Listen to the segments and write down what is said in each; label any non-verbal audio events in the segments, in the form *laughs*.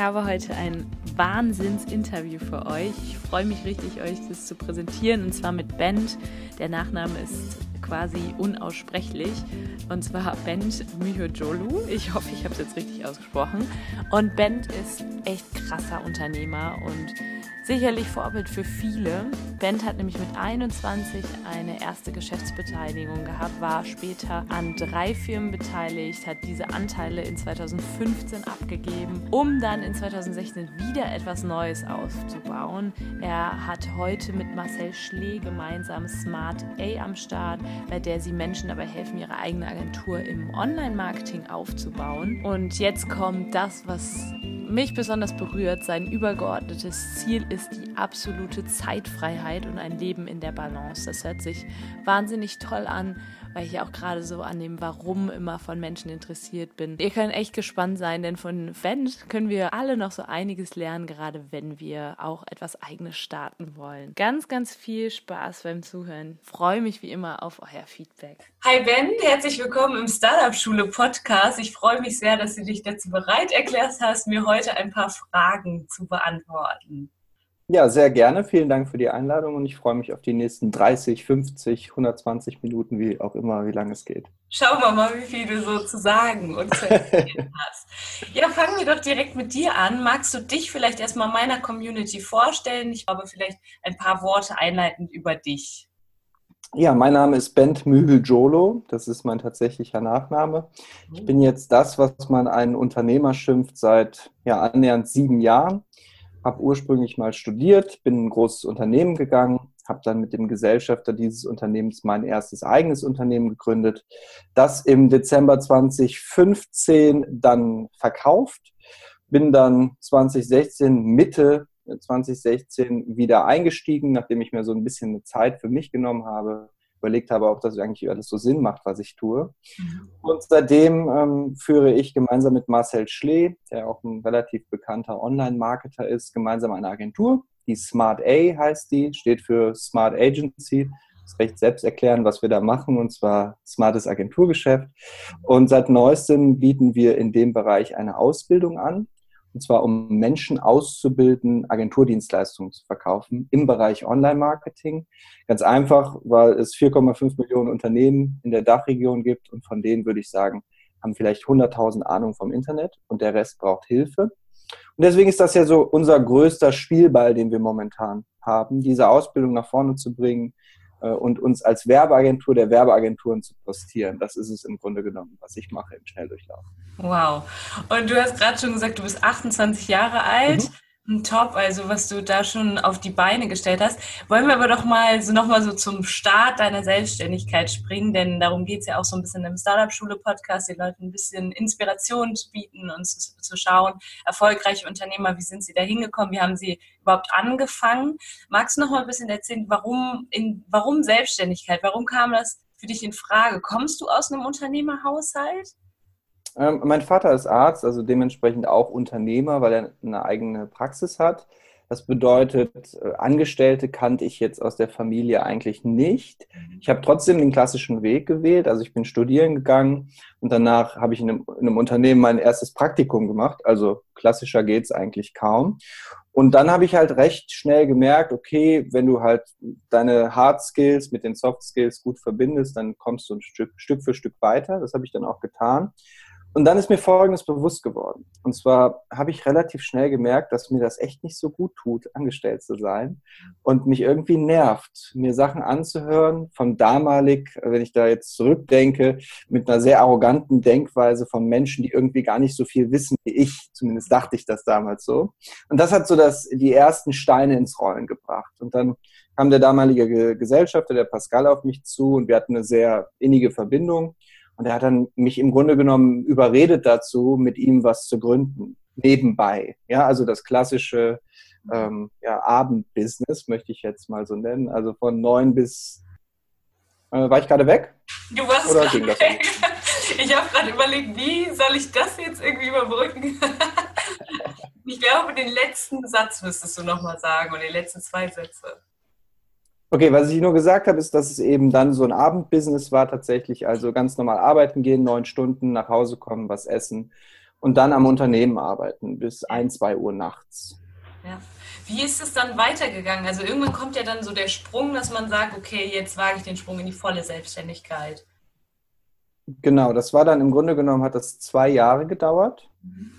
Habe heute ein Wahnsinnsinterview für euch. Ich freue mich richtig, euch das zu präsentieren und zwar mit Bent. Der Nachname ist quasi unaussprechlich und zwar Bent Myhojolu. Ich hoffe, ich habe es jetzt richtig ausgesprochen. Und Bent ist echt krasser Unternehmer und sicherlich Vorbild für viele. Bent hat nämlich mit 21 eine erste Geschäftsbeteiligung gehabt, war später an drei Firmen beteiligt, hat diese Anteile in 2015 abgegeben, um dann in 2016 wieder etwas Neues aufzubauen. Er hat heute mit Marcel Schlee gemeinsam Smart A am Start, bei der sie Menschen dabei helfen, ihre eigene Agentur im Online-Marketing aufzubauen. Und jetzt kommt das, was mich besonders berührt. Sein übergeordnetes Ziel ist die absolute Zeitfreiheit und ein Leben in der Balance. Das hört sich wahnsinnig toll an weil ich ja auch gerade so an dem Warum immer von Menschen interessiert bin. Ihr könnt echt gespannt sein, denn von Vent können wir alle noch so einiges lernen, gerade wenn wir auch etwas eigenes starten wollen. Ganz, ganz viel Spaß beim Zuhören. Freue mich wie immer auf euer Feedback. Hi Ben, herzlich willkommen im Startup Schule Podcast. Ich freue mich sehr, dass du dich dazu bereit erklärt hast, mir heute ein paar Fragen zu beantworten. Ja, sehr gerne. Vielen Dank für die Einladung und ich freue mich auf die nächsten 30, 50, 120 Minuten, wie auch immer, wie lange es geht. Schauen wir mal, wie viel du so zu sagen und zu erzählen *laughs* hast. Ja, fangen wir doch direkt mit dir an. Magst du dich vielleicht erstmal meiner Community vorstellen? Ich glaube, vielleicht ein paar Worte einleitend über dich. Ja, mein Name ist Bent Mühel-Jolo. Das ist mein tatsächlicher Nachname. Ich bin jetzt das, was man einen Unternehmer schimpft, seit ja, annähernd sieben Jahren habe ursprünglich mal studiert, bin in ein großes Unternehmen gegangen, habe dann mit dem Gesellschafter dieses Unternehmens mein erstes eigenes Unternehmen gegründet, das im Dezember 2015 dann verkauft, bin dann 2016 Mitte 2016 wieder eingestiegen, nachdem ich mir so ein bisschen Zeit für mich genommen habe, überlegt habe, ob das eigentlich alles so Sinn macht, was ich tue. Mhm. Und seitdem ähm, führe ich gemeinsam mit Marcel Schlee, der auch ein relativ bekannter Online-Marketer ist, gemeinsam eine Agentur. Die Smart A heißt die, steht für Smart Agency. Das ist recht selbst erklären, was wir da machen, und zwar smartes Agenturgeschäft. Und seit neuestem bieten wir in dem Bereich eine Ausbildung an und zwar um Menschen auszubilden, Agenturdienstleistungen zu verkaufen im Bereich Online-Marketing. Ganz einfach, weil es 4,5 Millionen Unternehmen in der Dachregion gibt und von denen würde ich sagen, haben vielleicht 100.000 Ahnung vom Internet und der Rest braucht Hilfe. Und deswegen ist das ja so unser größter Spielball, den wir momentan haben, diese Ausbildung nach vorne zu bringen, und uns als Werbeagentur der Werbeagenturen zu postieren. Das ist es im Grunde genommen, was ich mache im Schnelldurchlauf. Wow. Und du hast gerade schon gesagt, du bist 28 Jahre alt. Mhm. Top, also was du da schon auf die Beine gestellt hast. Wollen wir aber doch mal so nochmal so zum Start deiner Selbstständigkeit springen, denn darum geht es ja auch so ein bisschen im Startup-Schule-Podcast, den Leuten ein bisschen Inspiration zu bieten und zu, zu, schauen, erfolgreiche Unternehmer, wie sind sie da hingekommen, wie haben sie überhaupt angefangen. Magst du noch mal ein bisschen erzählen, warum, in, warum Selbstständigkeit, warum kam das für dich in Frage? Kommst du aus einem Unternehmerhaushalt? Ähm, mein Vater ist Arzt, also dementsprechend auch Unternehmer, weil er eine eigene Praxis hat. Das bedeutet, äh, Angestellte kannte ich jetzt aus der Familie eigentlich nicht. Ich habe trotzdem den klassischen Weg gewählt. Also ich bin studieren gegangen und danach habe ich in einem, in einem Unternehmen mein erstes Praktikum gemacht. Also klassischer geht es eigentlich kaum. Und dann habe ich halt recht schnell gemerkt, okay, wenn du halt deine Hard Skills mit den Soft Skills gut verbindest, dann kommst du ein Stück, Stück für Stück weiter. Das habe ich dann auch getan. Und dann ist mir Folgendes bewusst geworden. Und zwar habe ich relativ schnell gemerkt, dass mir das echt nicht so gut tut, angestellt zu sein und mich irgendwie nervt, mir Sachen anzuhören von damalig, wenn ich da jetzt zurückdenke, mit einer sehr arroganten Denkweise von Menschen, die irgendwie gar nicht so viel wissen wie ich. Zumindest dachte ich das damals so. Und das hat so das, die ersten Steine ins Rollen gebracht. Und dann kam der damalige Gesellschafter, der Pascal, auf mich zu und wir hatten eine sehr innige Verbindung. Und er hat dann mich im Grunde genommen überredet dazu, mit ihm was zu gründen. nebenbei. Ja, also das klassische ähm, ja, Abendbusiness, möchte ich jetzt mal so nennen. Also von neun bis. Äh, war ich gerade weg? Du warst Oder ging das weg. *laughs* Ich habe gerade überlegt, wie soll ich das jetzt irgendwie überbrücken? *laughs* ich glaube, den letzten Satz müsstest du nochmal sagen oder die letzten zwei Sätze. Okay, was ich nur gesagt habe, ist, dass es eben dann so ein Abendbusiness war tatsächlich. Also ganz normal arbeiten gehen, neun Stunden, nach Hause kommen, was essen und dann am Unternehmen arbeiten bis ein, zwei Uhr nachts. Ja. Wie ist es dann weitergegangen? Also irgendwann kommt ja dann so der Sprung, dass man sagt, okay, jetzt wage ich den Sprung in die volle Selbstständigkeit. Genau, das war dann im Grunde genommen, hat das zwei Jahre gedauert. Mhm.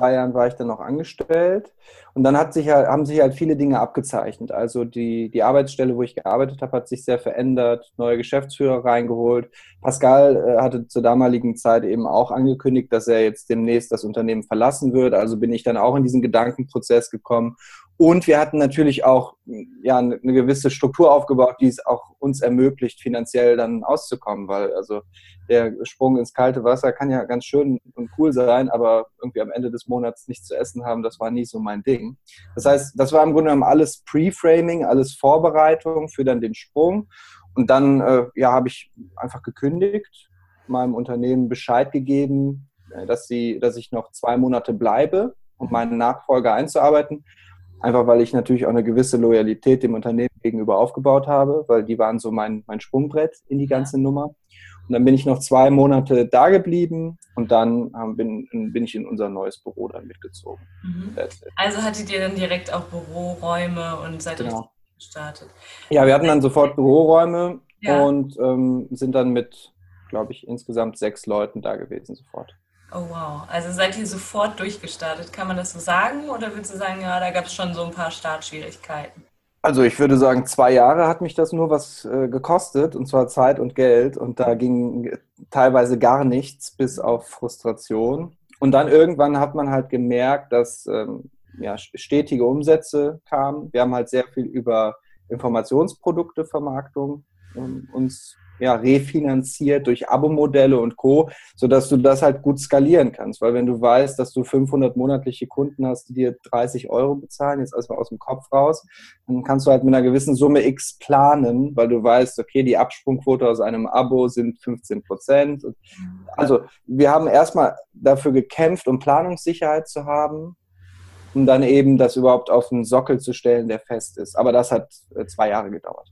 Zwei Jahren war ich dann noch angestellt. Und dann hat sich halt, haben sich halt viele Dinge abgezeichnet. Also die, die Arbeitsstelle, wo ich gearbeitet habe, hat sich sehr verändert, neue Geschäftsführer reingeholt. Pascal äh, hatte zur damaligen Zeit eben auch angekündigt, dass er jetzt demnächst das Unternehmen verlassen wird. Also bin ich dann auch in diesen Gedankenprozess gekommen und wir hatten natürlich auch ja, eine gewisse Struktur aufgebaut, die es auch uns ermöglicht, finanziell dann auszukommen, weil also der Sprung ins kalte Wasser kann ja ganz schön und cool sein, aber irgendwie am Ende des Monats nichts zu essen haben, das war nie so mein Ding. Das heißt, das war im Grunde genommen alles Pre-Framing, alles Vorbereitung für dann den Sprung. Und dann äh, ja, habe ich einfach gekündigt, meinem Unternehmen Bescheid gegeben, äh, dass, sie, dass ich noch zwei Monate bleibe, um meinen Nachfolger einzuarbeiten Einfach weil ich natürlich auch eine gewisse Loyalität dem Unternehmen gegenüber aufgebaut habe, weil die waren so mein, mein Sprungbrett in die ganze Nummer. Und dann bin ich noch zwei Monate da geblieben und dann bin, bin ich in unser neues Büro dann mitgezogen. Mhm. Also hattet ihr dann direkt auch Büroräume und seid genau. gestartet? Ja, wir hatten dann sofort Büroräume ja. und ähm, sind dann mit, glaube ich, insgesamt sechs Leuten da gewesen sofort. Oh wow, also seid ihr sofort durchgestartet, kann man das so sagen? Oder würdest du sagen, ja, da gab es schon so ein paar Startschwierigkeiten? Also ich würde sagen, zwei Jahre hat mich das nur was äh, gekostet, und zwar Zeit und Geld. Und da ging teilweise gar nichts bis auf Frustration. Und dann irgendwann hat man halt gemerkt, dass ähm, ja, stetige Umsätze kamen. Wir haben halt sehr viel über Informationsprodukte Vermarktung ähm, uns ja, refinanziert durch Abo-Modelle und Co., sodass du das halt gut skalieren kannst. Weil wenn du weißt, dass du 500 monatliche Kunden hast, die dir 30 Euro bezahlen, jetzt erstmal aus dem Kopf raus, dann kannst du halt mit einer gewissen Summe X planen, weil du weißt, okay, die Absprungquote aus einem Abo sind 15 Prozent. Also wir haben erstmal dafür gekämpft, um Planungssicherheit zu haben um dann eben das überhaupt auf einen Sockel zu stellen, der fest ist. Aber das hat äh, zwei Jahre gedauert.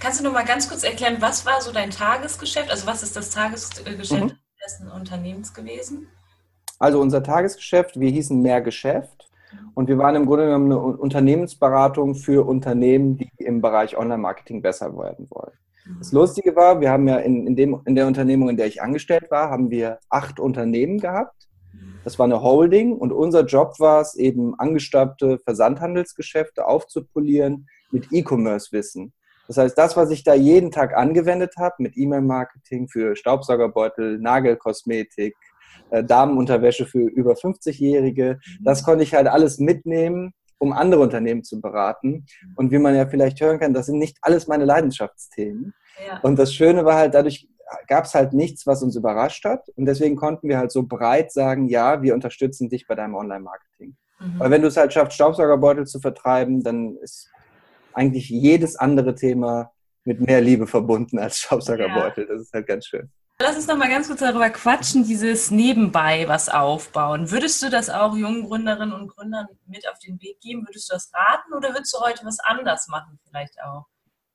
Kannst du noch mal ganz kurz erklären, was war so dein Tagesgeschäft? Also was ist das Tagesgeschäft mhm. dessen Unternehmens gewesen? Also unser Tagesgeschäft, wir hießen Mehr Geschäft und wir waren im Grunde genommen eine Unternehmensberatung für Unternehmen, die im Bereich Online-Marketing besser werden wollen. Das Lustige war, wir haben ja in, in, dem, in der Unternehmung, in der ich angestellt war, haben wir acht Unternehmen gehabt das war eine Holding und unser Job war es eben, angestaubte Versandhandelsgeschäfte aufzupolieren mit E-Commerce-Wissen. Das heißt, das, was ich da jeden Tag angewendet habe mit E-Mail-Marketing für Staubsaugerbeutel, Nagelkosmetik, äh, Damenunterwäsche für über 50-Jährige, das konnte ich halt alles mitnehmen, um andere Unternehmen zu beraten. Und wie man ja vielleicht hören kann, das sind nicht alles meine Leidenschaftsthemen. Ja. Und das Schöne war halt, dadurch gab es halt nichts, was uns überrascht hat. Und deswegen konnten wir halt so breit sagen, ja, wir unterstützen dich bei deinem Online-Marketing. Mhm. Weil wenn du es halt schaffst, Staubsaugerbeutel zu vertreiben, dann ist eigentlich jedes andere Thema mit mehr Liebe verbunden als Staubsaugerbeutel. Ja. Das ist halt ganz schön. Lass uns noch mal ganz kurz darüber quatschen, dieses nebenbei was aufbauen. Würdest du das auch jungen Gründerinnen und Gründern mit auf den Weg geben? Würdest du das raten oder würdest du heute was anders machen vielleicht auch?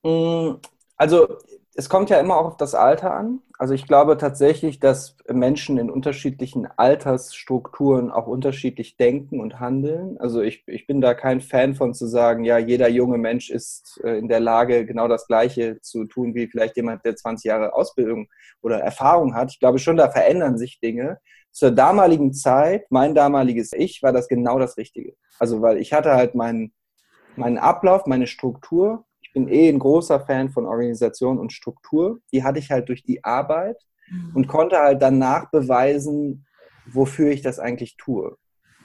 Mm, also es kommt ja immer auch auf das Alter an. Also ich glaube tatsächlich, dass Menschen in unterschiedlichen Altersstrukturen auch unterschiedlich denken und handeln. Also ich, ich bin da kein Fan von zu sagen, ja, jeder junge Mensch ist äh, in der Lage, genau das Gleiche zu tun, wie vielleicht jemand, der 20 Jahre Ausbildung oder Erfahrung hat. Ich glaube schon, da verändern sich Dinge. Zur damaligen Zeit, mein damaliges Ich, war das genau das Richtige. Also weil ich hatte halt meinen, meinen Ablauf, meine Struktur bin eh ein großer Fan von Organisation und Struktur. Die hatte ich halt durch die Arbeit mhm. und konnte halt danach beweisen, wofür ich das eigentlich tue.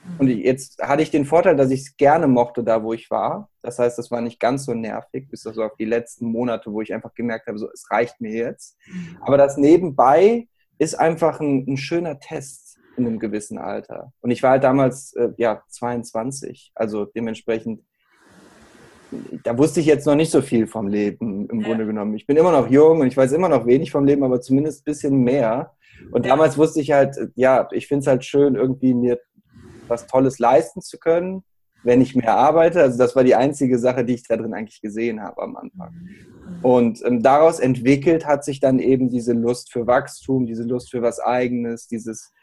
Mhm. Und jetzt hatte ich den Vorteil, dass ich es gerne mochte, da wo ich war. Das heißt, das war nicht ganz so nervig, bis also auf die letzten Monate, wo ich einfach gemerkt habe, so, es reicht mir jetzt. Mhm. Aber das nebenbei ist einfach ein, ein schöner Test. in einem gewissen Alter. Und ich war halt damals äh, ja 22, also dementsprechend da wusste ich jetzt noch nicht so viel vom Leben im ja. Grunde genommen. Ich bin immer noch jung und ich weiß immer noch wenig vom Leben, aber zumindest ein bisschen mehr. Und damals wusste ich halt, ja, ich finde es halt schön, irgendwie mir was Tolles leisten zu können, wenn ich mehr arbeite. Also das war die einzige Sache, die ich da drin eigentlich gesehen habe am Anfang. Und ähm, daraus entwickelt hat sich dann eben diese Lust für Wachstum, diese Lust für was Eigenes, dieses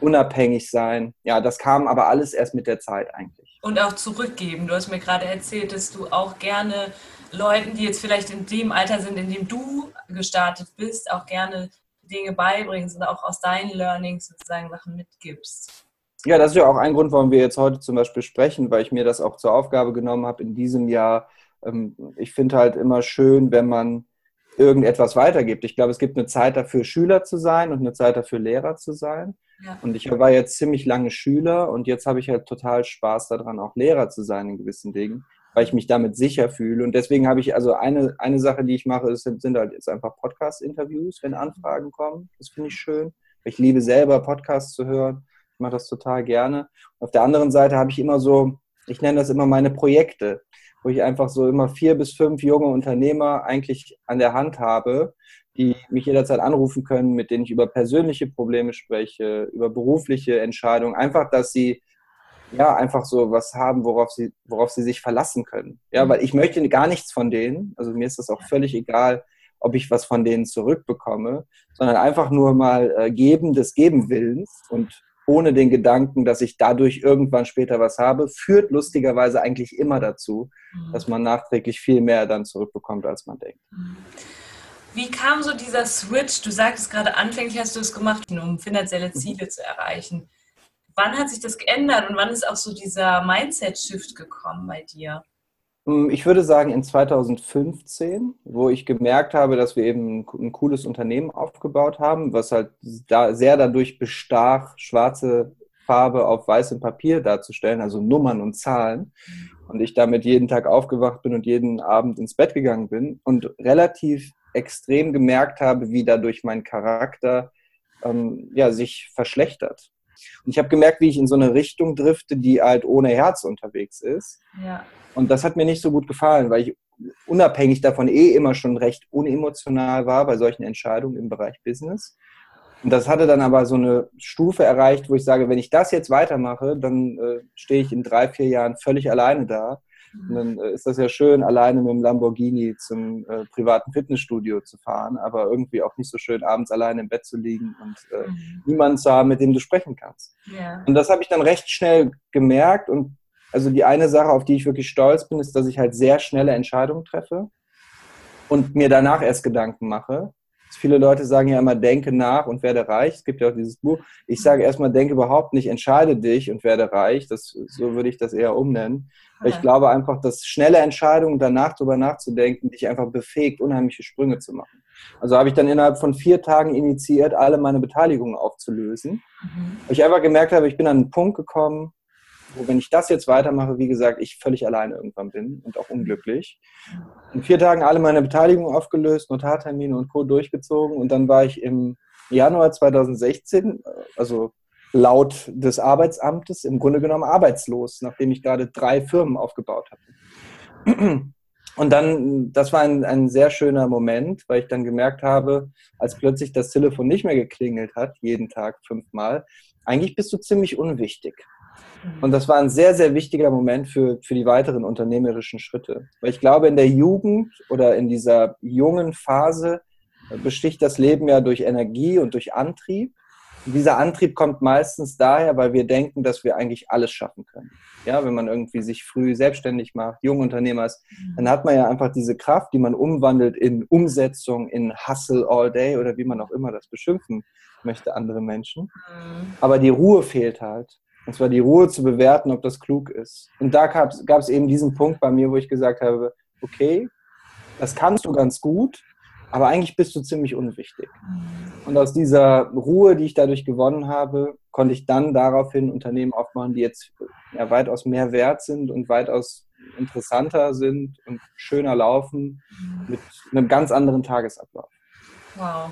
unabhängig sein. Ja, das kam aber alles erst mit der Zeit eigentlich. Und auch zurückgeben. Du hast mir gerade erzählt, dass du auch gerne Leuten, die jetzt vielleicht in dem Alter sind, in dem du gestartet bist, auch gerne Dinge beibringst und auch aus deinen Learnings sozusagen Sachen mitgibst. Ja, das ist ja auch ein Grund, warum wir jetzt heute zum Beispiel sprechen, weil ich mir das auch zur Aufgabe genommen habe in diesem Jahr. Ähm, ich finde halt immer schön, wenn man irgendetwas weitergibt. Ich glaube, es gibt eine Zeit dafür, Schüler zu sein und eine Zeit dafür, Lehrer zu sein. Ja. Und ich war jetzt ziemlich lange Schüler und jetzt habe ich halt total Spaß daran, auch Lehrer zu sein in gewissen Dingen, weil ich mich damit sicher fühle. Und deswegen habe ich also eine, eine Sache, die ich mache, sind, sind halt jetzt einfach Podcast-Interviews, wenn Anfragen kommen. Das finde ich schön. Ich liebe selber Podcasts zu hören. Ich mache das total gerne. Auf der anderen Seite habe ich immer so, ich nenne das immer meine Projekte wo ich einfach so immer vier bis fünf junge Unternehmer eigentlich an der Hand habe, die mich jederzeit anrufen können, mit denen ich über persönliche Probleme spreche, über berufliche Entscheidungen, einfach, dass sie ja einfach so was haben, worauf sie, worauf sie sich verlassen können. Ja, mhm. weil ich möchte gar nichts von denen, also mir ist das auch völlig egal, ob ich was von denen zurückbekomme, sondern einfach nur mal äh, geben des Gebenwillens und ohne den Gedanken, dass ich dadurch irgendwann später was habe, führt lustigerweise eigentlich immer dazu, mhm. dass man nachträglich viel mehr dann zurückbekommt, als man denkt. Mhm. Wie kam so dieser Switch? Du sagtest gerade, anfänglich hast du es gemacht, um finanzielle mhm. Ziele zu erreichen. Wann hat sich das geändert und wann ist auch so dieser Mindset-Shift gekommen bei dir? Hm, ich würde sagen in 2015, wo ich gemerkt habe, dass wir eben ein cooles Unternehmen aufgebaut haben, was halt da sehr dadurch bestach, schwarze Farbe auf weißem Papier darzustellen, also Nummern und Zahlen. Und ich damit jeden Tag aufgewacht bin und jeden Abend ins Bett gegangen bin und relativ extrem gemerkt habe, wie dadurch mein Charakter ähm, ja, sich verschlechtert. Und ich habe gemerkt, wie ich in so eine Richtung drifte, die halt ohne Herz unterwegs ist. Ja. Und das hat mir nicht so gut gefallen, weil ich unabhängig davon eh immer schon recht unemotional war bei solchen Entscheidungen im Bereich Business. Und das hatte dann aber so eine Stufe erreicht, wo ich sage, wenn ich das jetzt weitermache, dann äh, stehe ich in drei, vier Jahren völlig alleine da. Und dann äh, ist das ja schön, alleine mit dem Lamborghini zum äh, privaten Fitnessstudio zu fahren, aber irgendwie auch nicht so schön, abends alleine im Bett zu liegen und äh, mhm. niemanden zu haben, mit dem du sprechen kannst. Ja. Und das habe ich dann recht schnell gemerkt und also die eine Sache, auf die ich wirklich stolz bin, ist, dass ich halt sehr schnelle Entscheidungen treffe und mir danach erst Gedanken mache. Viele Leute sagen ja immer, denke nach und werde reich. Es gibt ja auch dieses Buch. Ich sage erstmal, denke überhaupt nicht, entscheide dich und werde reich. Das, so würde ich das eher umnennen. Weil ich glaube einfach, dass schnelle Entscheidungen, danach drüber nachzudenken, dich einfach befähigt, unheimliche Sprünge zu machen. Also habe ich dann innerhalb von vier Tagen initiiert, alle meine Beteiligungen aufzulösen. Mhm. Weil ich einfach gemerkt habe, ich bin an einen Punkt gekommen, wo, wenn ich das jetzt weitermache, wie gesagt, ich völlig alleine irgendwann bin und auch unglücklich. In vier Tagen alle meine Beteiligungen aufgelöst, Notartermine und Co. durchgezogen und dann war ich im Januar 2016, also laut des Arbeitsamtes, im Grunde genommen arbeitslos, nachdem ich gerade drei Firmen aufgebaut hatte. Und dann, das war ein, ein sehr schöner Moment, weil ich dann gemerkt habe, als plötzlich das Telefon nicht mehr geklingelt hat, jeden Tag fünfmal, eigentlich bist du ziemlich unwichtig. Und das war ein sehr, sehr wichtiger Moment für, für die weiteren unternehmerischen Schritte. Weil ich glaube, in der Jugend oder in dieser jungen Phase besticht das Leben ja durch Energie und durch Antrieb. Und dieser Antrieb kommt meistens daher, weil wir denken, dass wir eigentlich alles schaffen können. Ja, wenn man irgendwie sich früh selbstständig macht, Jungunternehmer ist, dann hat man ja einfach diese Kraft, die man umwandelt in Umsetzung, in Hustle all day oder wie man auch immer das beschimpfen möchte, andere Menschen. Mhm. Aber die Ruhe fehlt halt. Und zwar die Ruhe zu bewerten, ob das klug ist. Und da gab es eben diesen Punkt bei mir, wo ich gesagt habe, okay, das kannst du ganz gut, aber eigentlich bist du ziemlich unwichtig. Und aus dieser Ruhe, die ich dadurch gewonnen habe, konnte ich dann daraufhin Unternehmen aufbauen, die jetzt ja, weitaus mehr wert sind und weitaus interessanter sind und schöner laufen mit einem ganz anderen Tagesablauf. Wow.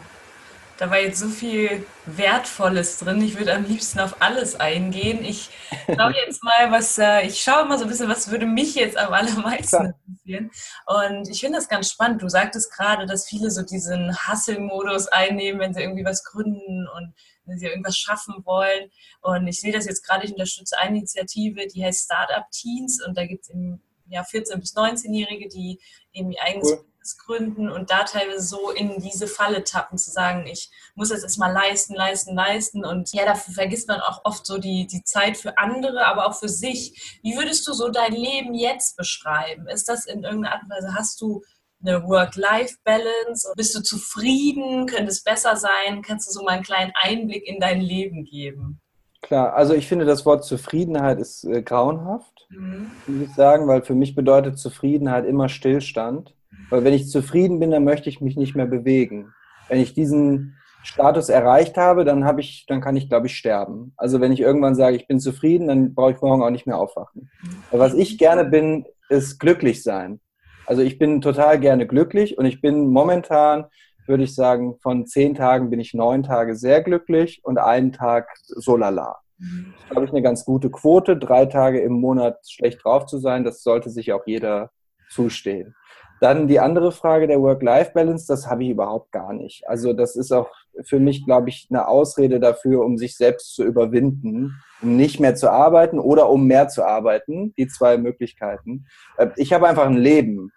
Da war jetzt so viel Wertvolles drin. Ich würde am liebsten auf alles eingehen. Ich schaue *laughs* jetzt mal, was, äh, ich schaue mal so ein bisschen, was würde mich jetzt am allermeisten interessieren. Und ich finde das ganz spannend. Du sagtest gerade, dass viele so diesen Hustle-Modus einnehmen, wenn sie irgendwie was gründen und wenn sie irgendwas schaffen wollen. Und ich sehe das jetzt gerade, ich unterstütze eine Initiative, die heißt Startup Teens und da gibt es eben ja, 14- bis 19-Jährige, die eben ihr eigenes cool. Gründen und da teilweise so in diese Falle tappen, zu sagen, ich muss jetzt erstmal leisten, leisten, leisten. Und ja, dafür vergisst man auch oft so die, die Zeit für andere, aber auch für sich. Wie würdest du so dein Leben jetzt beschreiben? Ist das in irgendeiner Art und Weise, hast du eine Work-Life-Balance? Bist du zufrieden? Könnte es besser sein? Kannst du so mal einen kleinen Einblick in dein Leben geben? Klar, also ich finde, das Wort Zufriedenheit ist äh, grauenhaft, mhm. muss ich sagen, weil für mich bedeutet Zufriedenheit immer Stillstand. Weil wenn ich zufrieden bin, dann möchte ich mich nicht mehr bewegen. Wenn ich diesen Status erreicht habe, dann habe ich, dann kann ich, glaube ich, sterben. Also wenn ich irgendwann sage, ich bin zufrieden, dann brauche ich morgen auch nicht mehr aufwachen. Aber was ich gerne bin, ist glücklich sein. Also ich bin total gerne glücklich und ich bin momentan, würde ich sagen, von zehn Tagen bin ich neun Tage sehr glücklich und einen Tag so lala. Das ist, glaube ich, eine ganz gute Quote, drei Tage im Monat schlecht drauf zu sein. Das sollte sich auch jeder zustehen. Dann die andere Frage der Work-Life-Balance, das habe ich überhaupt gar nicht. Also das ist auch für mich, glaube ich, eine Ausrede dafür, um sich selbst zu überwinden, um nicht mehr zu arbeiten oder um mehr zu arbeiten. Die zwei Möglichkeiten. Äh, ich habe einfach ein Leben.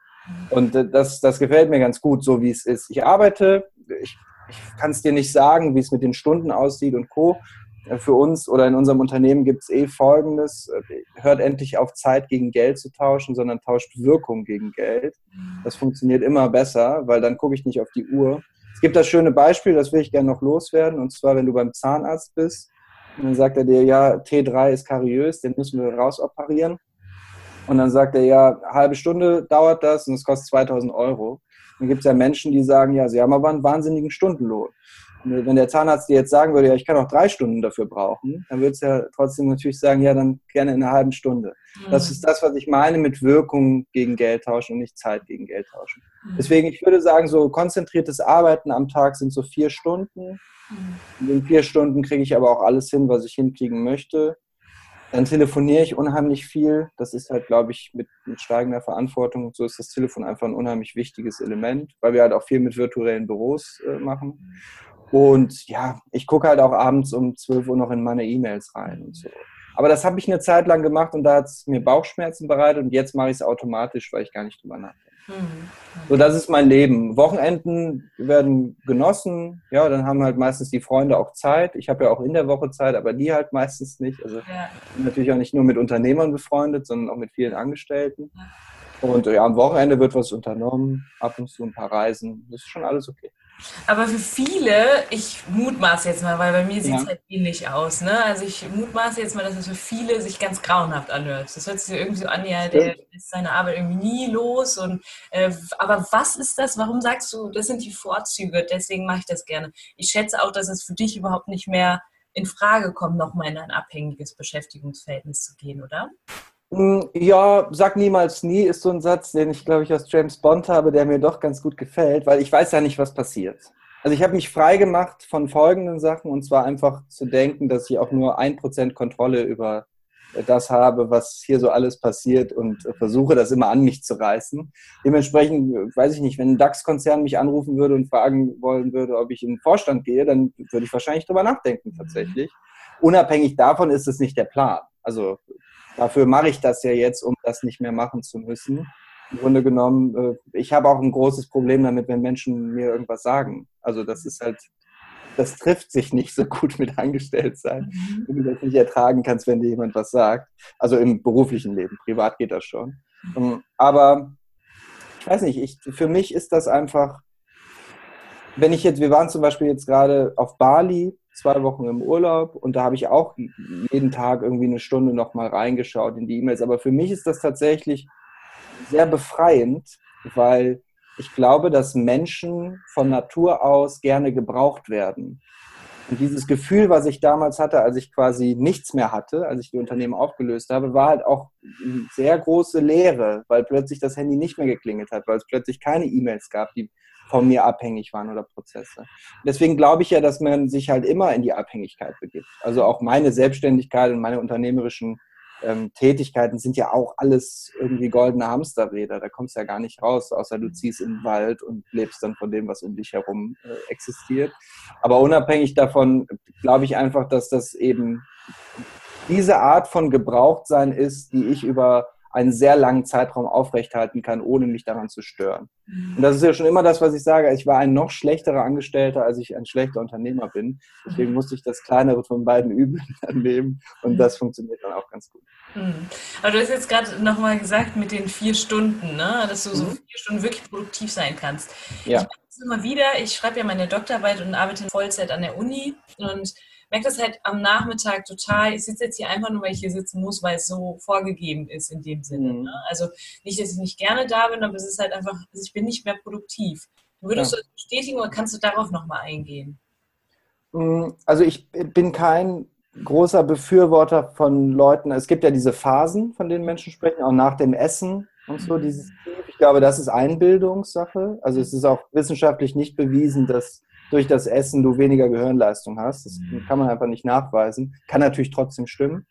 Und äh, das, das gefällt mir ganz gut, so wie es ist. Ich arbeite, ich, ich kann es dir nicht sagen, wie es mit den Stunden aussieht und Co. Äh, für uns oder in unserem Unternehmen gibt es eh Folgendes. Äh, hört endlich auf, Zeit gegen Geld zu tauschen, sondern tauscht Wirkung gegen Geld. Das funktioniert immer besser, weil dann gucke ich nicht auf die Uhr. Es gibt das schöne Beispiel, das will ich gerne noch loswerden. Und zwar, wenn du beim Zahnarzt bist und dann sagt er dir, ja, T3 ist kariös, den müssen wir rausoperieren. Und dann sagt er, ja, halbe Stunde dauert das und es kostet 2000 Euro. Dann gibt es ja Menschen, die sagen, ja, sie haben aber einen wahnsinnigen Stundenlohn. Wenn der Zahnarzt dir jetzt sagen würde, ja, ich kann auch drei Stunden dafür brauchen, dann würde es ja trotzdem natürlich sagen, ja, dann gerne in einer halben Stunde. Mhm. Das ist das, was ich meine mit Wirkung gegen Geld tauschen und nicht Zeit gegen Geld tauschen. Mhm. Deswegen, ich würde sagen, so konzentriertes Arbeiten am Tag sind so vier Stunden. Mhm. In vier Stunden kriege ich aber auch alles hin, was ich hinkriegen möchte. Dann telefoniere ich unheimlich viel. Das ist halt, glaube ich, mit, mit steigender Verantwortung. So ist das Telefon einfach ein unheimlich wichtiges Element, weil wir halt auch viel mit virtuellen Büros äh, machen. Und ja, ich gucke halt auch abends um 12 Uhr noch in meine E-Mails rein und so. Aber das habe ich eine Zeit lang gemacht und da hat es mir Bauchschmerzen bereitet und jetzt mache ich es automatisch, weil ich gar nicht drüber nachdenke. Mhm. So, das ist mein Leben. Wochenenden werden genossen. Ja, dann haben halt meistens die Freunde auch Zeit. Ich habe ja auch in der Woche Zeit, aber die halt meistens nicht. Also ja. natürlich auch nicht nur mit Unternehmern befreundet, sondern auch mit vielen Angestellten. Und ja, am Wochenende wird was unternommen, ab und zu ein paar Reisen. Das ist schon alles okay. Aber für viele, ich mutmaße jetzt mal, weil bei mir sieht es ja. halt ähnlich aus. Ne? Also ich mutmaße jetzt mal, dass es für viele sich ganz grauenhaft anhört. Das hört sich irgendwie so an, ja, der ist seine Arbeit irgendwie nie los. Und, äh, aber was ist das? Warum sagst du, das sind die Vorzüge, deswegen mache ich das gerne. Ich schätze auch, dass es für dich überhaupt nicht mehr in Frage kommt, nochmal in ein abhängiges Beschäftigungsverhältnis zu gehen, oder? Hm, ja, sag niemals nie ist so ein Satz, den ich, glaube ich, aus James Bond habe, der mir doch ganz gut gefällt, weil ich weiß ja nicht, was passiert. Also ich habe mich frei gemacht von folgenden Sachen und zwar einfach zu denken, dass ich auch nur ein Prozent Kontrolle über das habe, was hier so alles passiert und versuche das immer an mich zu reißen. Dementsprechend, weiß ich nicht, wenn ein DAX-Konzern mich anrufen würde und fragen wollen würde, ob ich in den Vorstand gehe, dann würde ich wahrscheinlich drüber nachdenken tatsächlich. Unabhängig davon ist es nicht der Plan. Also Dafür mache ich das ja jetzt, um das nicht mehr machen zu müssen. Im Grunde genommen, äh, ich habe auch ein großes Problem damit, wenn Menschen mir irgendwas sagen. Also das ist halt, das trifft sich nicht so gut mit Angestelltsein, mhm. wenn du das nicht ertragen kannst, wenn dir jemand was sagt. Also im beruflichen Leben, privat geht das schon. Ähm, aber ich weiß nicht, ich, für mich ist das einfach, wenn ich jetzt, wir waren zum Beispiel jetzt gerade auf Bali zwei Wochen im Urlaub und da habe ich auch jeden Tag irgendwie eine Stunde nochmal reingeschaut in die E-Mails. Aber für mich ist das tatsächlich sehr befreiend, weil ich glaube, dass Menschen von Natur aus gerne gebraucht werden. Und dieses Gefühl, was ich damals hatte, als ich quasi nichts mehr hatte, als ich die Unternehmen aufgelöst habe, war halt auch eine sehr große Leere, weil plötzlich das Handy nicht mehr geklingelt hat, weil es plötzlich keine E-Mails gab, die von mir abhängig waren oder Prozesse. Deswegen glaube ich ja, dass man sich halt immer in die Abhängigkeit begibt. Also auch meine Selbstständigkeit und meine unternehmerischen ähm, Tätigkeiten sind ja auch alles irgendwie goldene Hamsterräder. Da kommst du ja gar nicht raus, außer du ziehst den Wald und lebst dann von dem, was um dich herum äh, existiert. Aber unabhängig davon glaube ich einfach, dass das eben diese Art von Gebrauchtsein ist, die ich über einen sehr langen Zeitraum aufrechthalten kann, ohne mich daran zu stören. Und das ist ja schon immer das, was ich sage. Ich war ein noch schlechterer Angestellter, als ich ein schlechter Unternehmer bin. Deswegen musste ich das kleinere von beiden Übeln *laughs* nehmen und das funktioniert dann auch ganz gut. Mhm. Aber du hast jetzt gerade nochmal gesagt mit den vier Stunden, ne? dass du so mhm. vier Stunden wirklich produktiv sein kannst. Ja. Ich mache immer wieder. Ich schreibe ja meine Doktorarbeit und arbeite in Vollzeit an der Uni und merke das halt am Nachmittag total. Ich sitze jetzt hier einfach nur, weil ich hier sitzen muss, weil es so vorgegeben ist in dem Sinne. Mhm. Ne? Also nicht, dass ich nicht gerne da bin, aber es ist halt einfach, also ich bin nicht mehr produktiv. Würdest ja. du das bestätigen oder kannst du darauf nochmal eingehen? Mm, also ich bin kein großer Befürworter von Leuten. Es gibt ja diese Phasen, von denen Menschen sprechen, auch nach dem Essen und so. Dieses, ich glaube, das ist Einbildungssache. Also es ist auch wissenschaftlich nicht bewiesen, dass durch das Essen du weniger Gehirnleistung hast. Das mhm. kann man einfach nicht nachweisen. Kann natürlich trotzdem stimmen.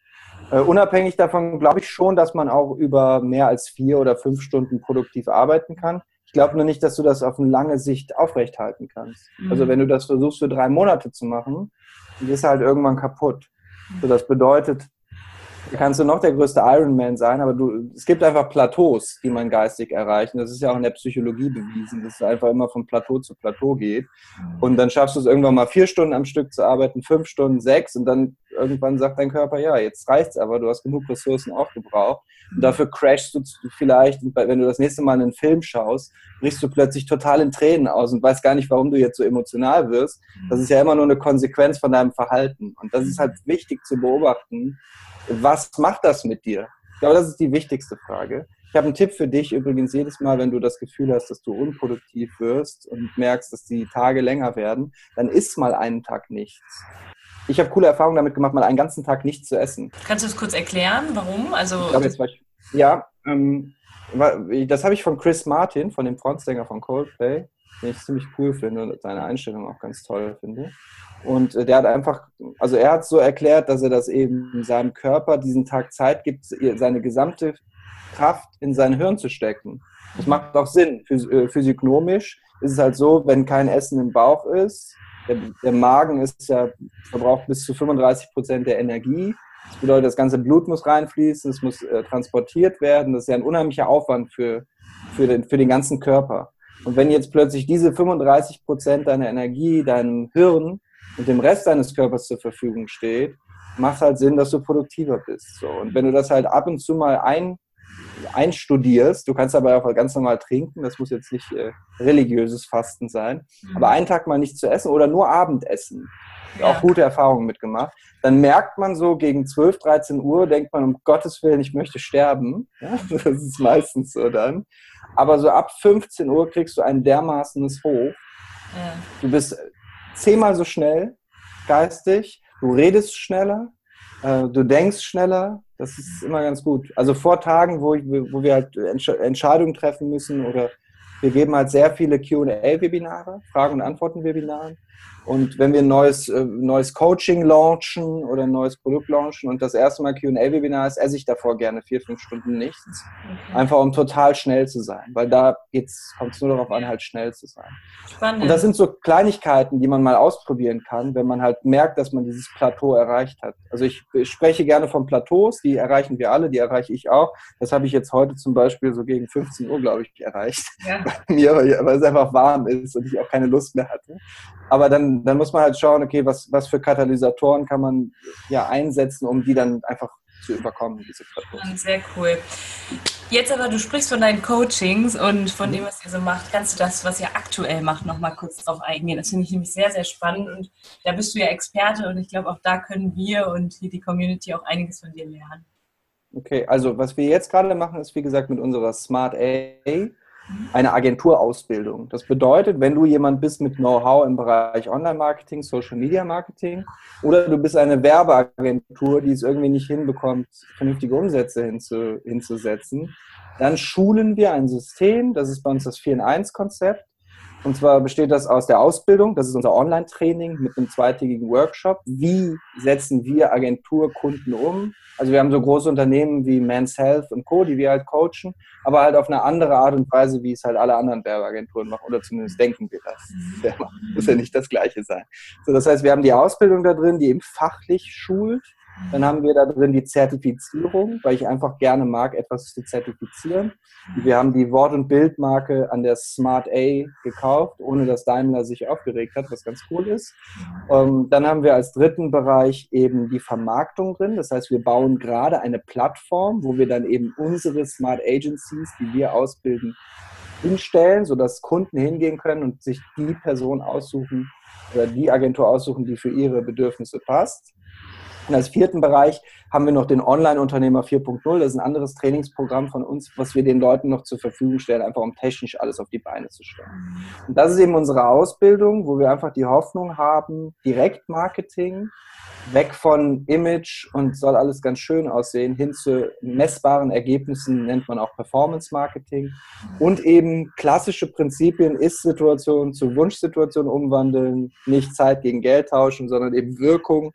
Uh, unabhängig davon glaube ich schon, dass man auch über mehr als vier oder fünf Stunden produktiv arbeiten kann. Ich glaube nur nicht, dass du das auf eine lange Sicht aufrechthalten kannst. Also mhm. Also wenn du das versuchst für drei Monate zu machen, dann ist halt irgendwann kaputt. So, das bedeutet, kannst du noch der größte Ironman sein, aber du, es gibt einfach Plateaus, die man geistig erreicht. Und das ist ja auch in der Psychologie bewiesen, dass es einfach immer von Plateau zu Plateau geht. Und dann schaffst du es irgendwann mal vier Stunden am Stück zu arbeiten, fünf Stunden, sechs und dann irgendwann sagt dein Körper, ja, jetzt reicht's aber, du hast genug Ressourcen aufgebraucht. Und dafür crashst du vielleicht, wenn du das nächste Mal einen Film schaust, brichst du plötzlich total in Tränen aus und weißt gar nicht, warum du jetzt so emotional wirst. Das ist ja immer nur eine Konsequenz von deinem Verhalten. Und das ist halt wichtig zu beobachten, was macht das mit dir? Ich glaube, das ist die wichtigste Frage. Ich habe einen Tipp für dich übrigens jedes Mal, wenn du das Gefühl hast, dass du unproduktiv wirst und merkst, dass die Tage länger werden, dann isst mal einen Tag nichts. Ich habe coole Erfahrungen damit gemacht, mal einen ganzen Tag nichts zu essen. Kannst du es kurz erklären, warum? Also ich, ja, ähm, das habe ich von Chris Martin, von dem Frontsänger von Coldplay, den ich ziemlich cool finde und seine Einstellung auch ganz toll finde. Und äh, der hat einfach, also er hat so erklärt, dass er das eben seinem Körper diesen Tag Zeit gibt, seine gesamte Kraft in sein Hirn zu stecken. Das macht auch Sinn. Äh, physiognomisch ist es halt so, wenn kein Essen im Bauch ist, der, der Magen ist ja, verbraucht bis zu 35 Prozent der Energie. Das bedeutet, das ganze Blut muss reinfließen, es muss äh, transportiert werden. Das ist ja ein unheimlicher Aufwand für, für, den, für den ganzen Körper. Und wenn jetzt plötzlich diese 35 Prozent deiner Energie, deinem Hirn und dem Rest deines Körpers zur Verfügung steht, macht halt Sinn, dass du produktiver bist. So. Und wenn du das halt ab und zu mal ein, einstudierst, du kannst aber auch ganz normal trinken, das muss jetzt nicht äh, religiöses Fasten sein, mhm. aber einen Tag mal nicht zu essen oder nur Abendessen, ja. auch gute Erfahrungen mitgemacht, dann merkt man so gegen 12, 13 Uhr, denkt man, um Gottes Willen, ich möchte sterben. Ja, *laughs* das ist meistens so dann. Aber so ab 15 Uhr kriegst du ein dermaßenes Hoch. Ja. Du bist zehnmal so schnell geistig, du redest schneller, äh, du denkst schneller. Das ist immer ganz gut. Also vor Tagen, wo, ich, wo wir halt Entscheidungen treffen müssen oder wir geben halt sehr viele QA-Webinare, Fragen- und Antworten-Webinare. Und wenn wir ein neues, äh, neues Coaching launchen oder ein neues Produkt launchen und das erste Mal QA-Webinar ist, esse ich davor gerne vier, fünf Stunden nichts. Okay. Einfach um total schnell zu sein. Weil da kommt es nur darauf an, halt schnell zu sein. Spannend. Und das sind so Kleinigkeiten, die man mal ausprobieren kann, wenn man halt merkt, dass man dieses Plateau erreicht hat. Also ich, ich spreche gerne von Plateaus, die erreichen wir alle, die erreiche ich auch. Das habe ich jetzt heute zum Beispiel so gegen 15 Uhr, glaube ich, erreicht. Ja. Bei mir, weil es einfach warm ist und ich auch keine Lust mehr hatte. Aber dann, dann muss man halt schauen, okay, was, was für Katalysatoren kann man ja einsetzen, um die dann einfach zu überkommen, diese Plateaus. Sehr cool. Jetzt aber, du sprichst von deinen Coachings und von mhm. dem, was ihr so macht. Kannst du das, was ihr aktuell macht, nochmal kurz drauf eingehen? Das finde ich nämlich sehr, sehr spannend und da bist du ja Experte und ich glaube, auch da können wir und hier die Community auch einiges von dir lernen. Okay, also was wir jetzt gerade machen, ist wie gesagt mit unserer Smart A eine Agenturausbildung. Das bedeutet, wenn du jemand bist mit Know-how im Bereich Online-Marketing, Social-Media-Marketing oder du bist eine Werbeagentur, die es irgendwie nicht hinbekommt, vernünftige Umsätze hinzu, hinzusetzen, dann schulen wir ein System, das ist bei uns das 4 in 1 Konzept, Und zwar besteht das aus der Ausbildung, das ist unser Online-Training mit einem zweitägigen Workshop. Wie setzen wir Agenturkunden um? Also wir haben so große Unternehmen wie Men's Health und Co., die wir halt coachen, aber halt auf eine andere Art und Weise, wie es halt alle anderen Werbeagenturen machen, oder zumindest denken wir das. Das muss ja nicht das Gleiche sein. So, das heißt, wir haben die Ausbildung da drin, die eben fachlich schult dann haben wir da drin die Zertifizierung, weil ich einfach gerne mag, etwas zu zertifizieren. Wir haben die Wort- und Bildmarke an der Smart A gekauft, ohne dass Daimler sich aufgeregt hat, was ganz cool ist. Ähm, dann haben wir als dritten Bereich eben die Vermarktung drin. Das heißt, wir bauen gerade eine Plattform, wo wir dann eben unsere Smart Agencies, die wir ausbilden, hinstellen, sodass Kunden hingehen können und sich die Person aussuchen oder die Agentur aussuchen, die für ihre Bedürfnisse passt. Und als vierten Bereich haben wir noch den Online-Unternehmer 4.0. Das ist ein anderes Trainingsprogramm von uns, was wir den Leuten noch zur Verfügung stellen, einfach um technisch alles auf die Beine zu stellen. Und das ist eben unsere Ausbildung, wo wir einfach die Hoffnung haben, Direktmarketing, weg von Image und soll alles ganz schön aussehen, hin zu messbaren Ergebnissen, nennt man auch Performance Marketing. Und eben klassische Prinzipien, Ist-Situation zu Wunschsituation umwandeln, nicht Zeit gegen Geld tauschen, sondern eben Wirkung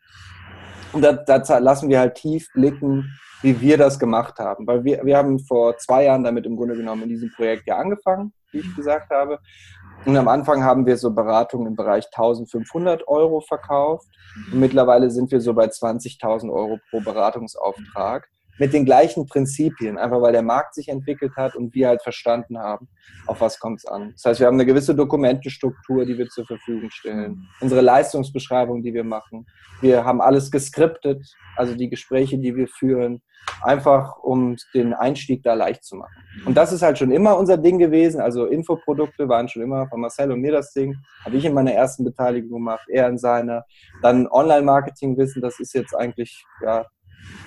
und da, da lassen wir halt tief blicken, wie wir das gemacht haben. Weil wir, wir haben vor zwei Jahren damit im Grunde genommen in diesem Projekt ja angefangen, wie ich gesagt habe. Und am Anfang haben wir so Beratungen im Bereich 1500 Euro verkauft. Und mittlerweile sind wir so bei 20.000 Euro pro Beratungsauftrag mit den gleichen Prinzipien, einfach weil der Markt sich entwickelt hat und wir halt verstanden haben, auf was kommt es an. Das heißt, wir haben eine gewisse Dokumentenstruktur, die wir zur Verfügung stellen, unsere Leistungsbeschreibung, die wir machen. Wir haben alles geskriptet, also die Gespräche, die wir führen, einfach um den Einstieg da leicht zu machen. Und das ist halt schon immer unser Ding gewesen. Also Infoprodukte waren schon immer von Marcel und mir das Ding. Habe ich in meiner ersten Beteiligung gemacht, er in seiner. Dann Online-Marketing-Wissen, das ist jetzt eigentlich ja,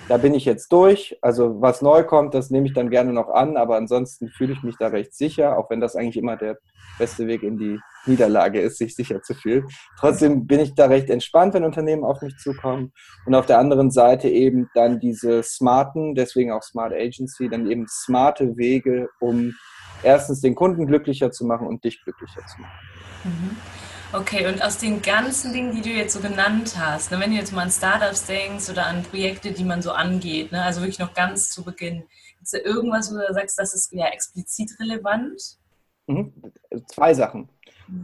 da bin ich jetzt durch. Also was neu kommt, das nehme ich dann gerne noch an, aber ansonsten fühle ich mich da recht sicher, auch wenn das eigentlich immer der beste Weg in die Niederlage ist, sich sicher zu fühlen. Trotzdem bin ich da recht entspannt, wenn Unternehmen auf mich zukommen. Und auf der anderen Seite eben dann diese smarten, deswegen auch Smart Agency, dann eben smarte Wege, um erstens den Kunden glücklicher zu machen und dich glücklicher zu machen. Mhm. Okay, und aus den ganzen Dingen, die du jetzt so genannt hast, ne, wenn du jetzt mal an Startups denkst oder an Projekte, die man so angeht, ne, also wirklich noch ganz zu Beginn, ist da irgendwas, wo du sagst, das ist ja explizit relevant? Mhm. Zwei Sachen.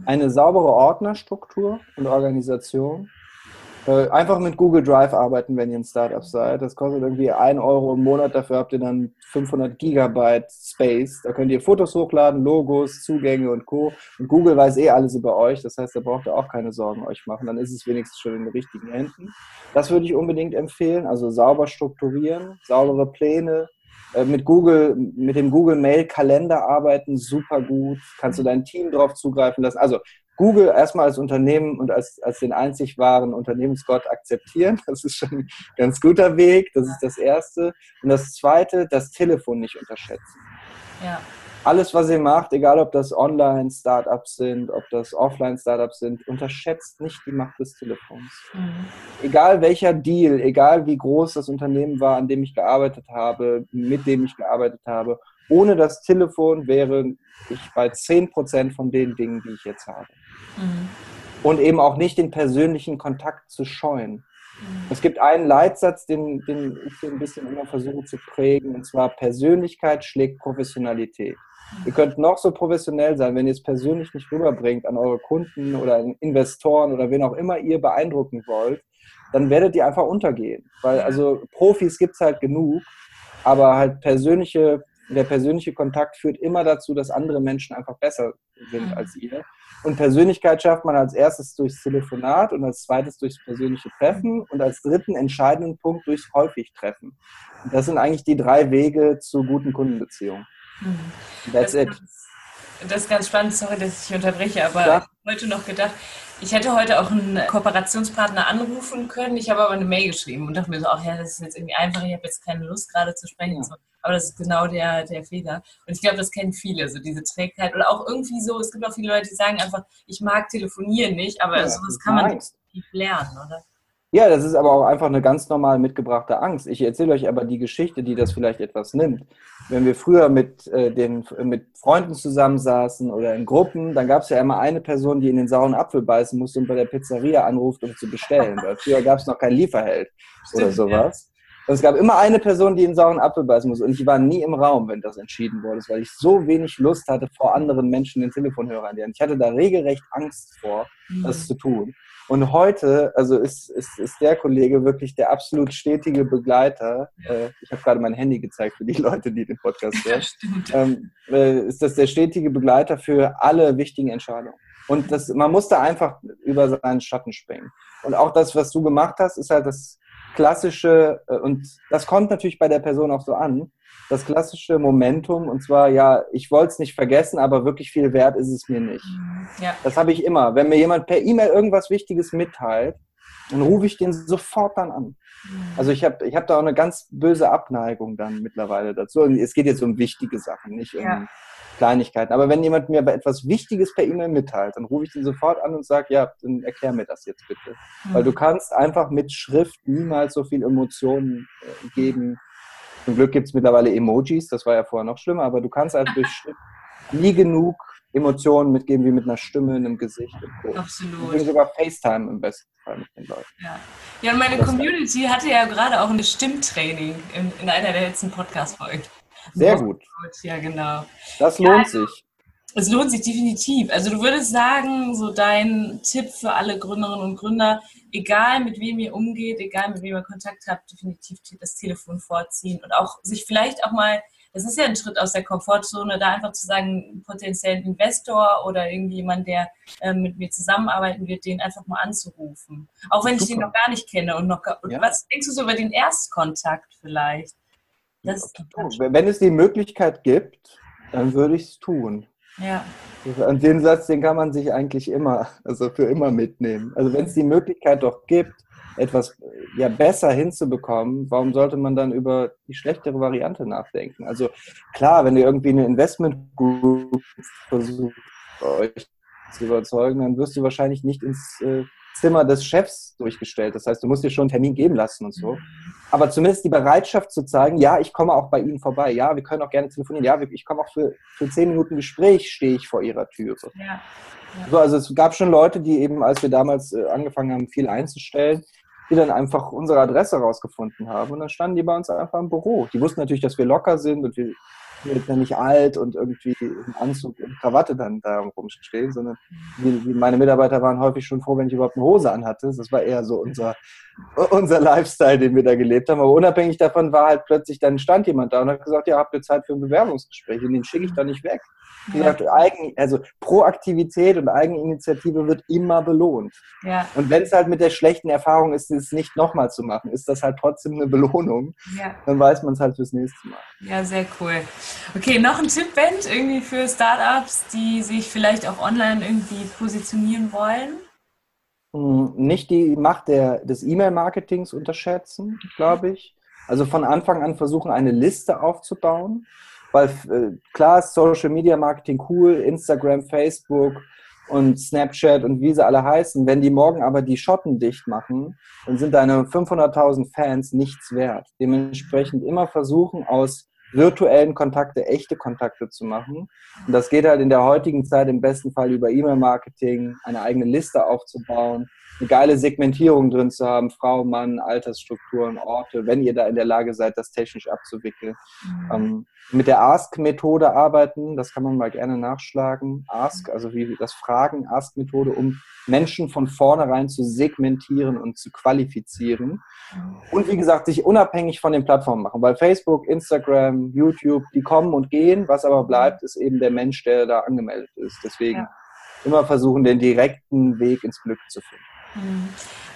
Eine saubere Ordnerstruktur und Organisation äh, einfach mit Google Drive arbeiten, wenn ihr ein Startup seid. Das kostet irgendwie 1 Euro im Monat. Dafür habt ihr dann 500 Gigabyte Space. Da könnt ihr Fotos hochladen, Logos, Zugänge und Co. Und Google weiß eh alles über euch. Das heißt, da braucht ihr auch keine Sorgen euch machen. Dann ist es wenigstens schon in den richtigen Händen. Das würde ich unbedingt empfehlen. Also sauber strukturieren, saubere Pläne, äh, mit Google, mit dem Google Mail Kalender arbeiten, super gut. Kannst du dein Team drauf zugreifen lassen. Also Google erstmal als Unternehmen und als, als den einzig wahren Unternehmensgott akzeptieren. *laughs* Das ist schon ein ganz guter Weg. Das ist das Erste. Und das Zweite, das Telefon nicht unterschätzen. Ja. Alles, was ihr macht, egal ob das Online-Startups sind, ob das Offline-Startups sind, unterschätzt nicht die Macht des Telefons. Mhm. Egal welcher Deal, egal wie groß das Unternehmen war, an dem ich gearbeitet habe, mit dem ich gearbeitet habe, ohne das Telefon wäre ich bei 10% von den Dingen, die ich jetzt habe. Mhm. Und eben auch nicht den persönlichen Kontakt zu scheuen. Mhm. Es gibt einen Leitsatz, den, den ich ein bisschen immer versuche zu prägen, und zwar Persönlichkeit schlägt Professionalität. Mhm. Ihr könnt noch so professionell sein, wenn ihr es persönlich nicht rüberbringt an eure Kunden oder an Investoren oder wen auch immer ihr beeindrucken wollt, dann werdet ihr einfach untergehen. Weil also Profis gibt es halt genug, aber halt persönliche der persönliche Kontakt führt immer dazu, dass andere Menschen einfach besser sind als ihr. Und Persönlichkeit schafft man als erstes durchs Telefonat und als zweites durchs persönliche Treffen und als dritten entscheidenden Punkt durchs häufig Treffen. Und das sind eigentlich die drei Wege zu guten Kundenbeziehungen. Mhm. That's das it. das ist ganz spannend, sorry, dass ich unterbreche, aber ja. ich heute noch gedacht, ich hätte heute auch einen Kooperationspartner anrufen können. Ich habe aber eine Mail geschrieben und dachte mir so, ach ja, das ist jetzt irgendwie einfach, ich habe jetzt keine Lust gerade zu sprechen. Ja. Aber das ist genau der, der Fehler. Und ich glaube, das kennen viele, so diese Trägheit. Oder auch irgendwie so, es gibt auch viele Leute, die sagen einfach, ich mag telefonieren nicht, aber ja, sowas kann man lernen, oder? Ja, das ist aber auch einfach eine ganz normal mitgebrachte Angst. Ich erzähle euch aber die Geschichte, die das vielleicht etwas nimmt. Wenn wir früher mit, äh, den, mit Freunden zusammensaßen oder in Gruppen, dann gab es ja immer eine Person, die in den sauren Apfel beißen musste und bei der Pizzeria anruft, um zu bestellen. Weil früher gab es noch kein Lieferheld oder sowas. Und es gab immer eine Person, die in den sauren Apfel beißen musste. Und ich war nie im Raum, wenn das entschieden wurde, weil ich so wenig Lust hatte, vor anderen Menschen den Telefonhörer an die Hand. Ich hatte da regelrecht Angst vor, das mhm. zu tun. Und heute, also ist, ist, ist der Kollege wirklich der absolut stetige Begleiter. Äh, ich habe gerade mein Handy gezeigt für die Leute, die den Podcast hören. Ähm, äh, ist das der stetige Begleiter für alle wichtigen Entscheidungen. Und das, man musste einfach über seinen Schatten springen. Und auch das, was du gemacht hast, ist halt das klassische, äh, und das kommt natürlich bei der Person auch so an, das klassische Momentum. Und zwar, ja, ich wollte es nicht vergessen, aber wirklich viel wert ist es mir nicht. Mhm. Ja. Das habe ich immer. Wenn mir jemand per E-Mail irgendwas Wichtiges mitteilt, dann rufe ich den sofort dann an. Mhm. Also ich habe ich hab da auch eine ganz böse Abneigung dann mittlerweile dazu. Und es geht jetzt um wichtige Sachen, nicht um ja. Kleinigkeiten. Aber wenn jemand mir etwas Wichtiges per E-Mail mitteilt, dann rufe ich den sofort an und sage, ja, dann erklär mir das jetzt bitte. Mhm. Weil du kannst einfach mit Schrift niemals so viel Emotionen äh, geben, zum Glück gibt es mittlerweile Emojis, das war ja vorher noch schlimmer, aber du kannst halt durch nie genug Emotionen mitgeben wie mit einer Stimme, einem Gesicht. Und so. Absolut. Und sogar FaceTime im besten Fall mit den Leuten. Ja, ja und meine das Community hatte ja gerade auch ein Stimmtraining in, in einer der letzten Podcast-Folgen. Sehr gut. Ja, genau. Das lohnt ja, sich. Es lohnt sich definitiv. Also du würdest sagen, so dein Tipp für alle Gründerinnen und Gründer, egal mit wem ihr umgeht, egal mit wem ihr Kontakt habt, definitiv das Telefon vorziehen und auch sich vielleicht auch mal, das ist ja ein Schritt aus der Komfortzone, da einfach zu sagen, potenziellen Investor oder irgendjemand, der äh, mit mir zusammenarbeiten wird, den einfach mal anzurufen. Auch wenn Super. ich den noch gar nicht kenne und noch, ja. was denkst du so über den Erstkontakt vielleicht? Das wenn es die Möglichkeit gibt, dann würde ich es tun. Ja. Und den Satz, den kann man sich eigentlich immer, also für immer mitnehmen. Also wenn es die Möglichkeit doch gibt, etwas ja besser hinzubekommen, warum sollte man dann über die schlechtere Variante nachdenken? Also klar, wenn ihr irgendwie eine Investment Group versucht, euch zu überzeugen, dann wirst du wahrscheinlich nicht ins äh, Zimmer des Chefs durchgestellt. Das heißt, du musst dir schon einen Termin geben lassen und so. Aber zumindest die Bereitschaft zu zeigen, ja, ich komme auch bei Ihnen vorbei. Ja, wir können auch gerne telefonieren. Ja, ich komme auch für, für zehn Minuten Gespräch, stehe ich vor Ihrer Tür. Ja. Ja. So, also es gab schon Leute, die eben, als wir damals äh, angefangen haben, viel einzustellen, die dann einfach unsere Adresse rausgefunden haben. Und dann standen die bei uns einfach im Büro. Die wussten natürlich, dass wir locker sind und wir wird ja nicht alt und irgendwie im Anzug und Krawatte dann da rumstehen, sondern meine Mitarbeiter waren häufig schon froh, wenn ich überhaupt eine Hose anhatte. Das war eher so unser, *laughs* unser Lifestyle, den wir da gelebt haben. Aber unabhängig davon war halt plötzlich, dann stand jemand da und hat gesagt, ja, habt ihr Zeit für ein Bewerbungsgespräch und den schicke ich da nicht weg. Gesagt, Eigen, also Proaktivität und Eigeninitiative wird immer belohnt. Ja. Und wenn es halt mit der schlechten Erfahrung ist, es nicht nochmal zu machen, ist das halt trotzdem eine Belohnung. Ja. Dann weiß man es halt fürs nächste Mal. Ja, sehr cool. Okay, noch ein Tipp, Bent, irgendwie für Startups, die sich vielleicht auch online irgendwie positionieren wollen? Hm, nicht die Macht der, des E-Mail-Marketings unterschätzen, glaube ich. Also von Anfang an versuchen, eine Liste aufzubauen weil äh, klar ist Social Media Marketing cool, Instagram, Facebook und Snapchat und wie sie alle heißen. Wenn die morgen aber die Schotten dicht machen, dann sind deine 500.000 Fans nichts wert. Dementsprechend immer versuchen, aus virtuellen Kontakte echte Kontakte zu machen. Und das geht halt in der heutigen Zeit im besten Fall über E-Mail-Marketing, eine eigene Liste aufzubauen, eine geile Segmentierung drin zu haben, Frau, Mann, Altersstrukturen, Orte, wenn ihr da in der Lage seid, das technisch abzuwickeln. Mhm. Ähm, mit der Ask-Methode arbeiten, das kann man mal gerne nachschlagen. Ask, also wie das Fragen, Ask-Methode, um Menschen von vornherein zu segmentieren und zu qualifizieren. Mhm. Und wie gesagt, sich unabhängig von den Plattformen machen, weil Facebook, Instagram, YouTube, die kommen und gehen. Was aber bleibt, ist eben der Mensch, der da angemeldet ist. Deswegen ja. immer versuchen, den direkten Weg ins Glück zu finden. Mhm.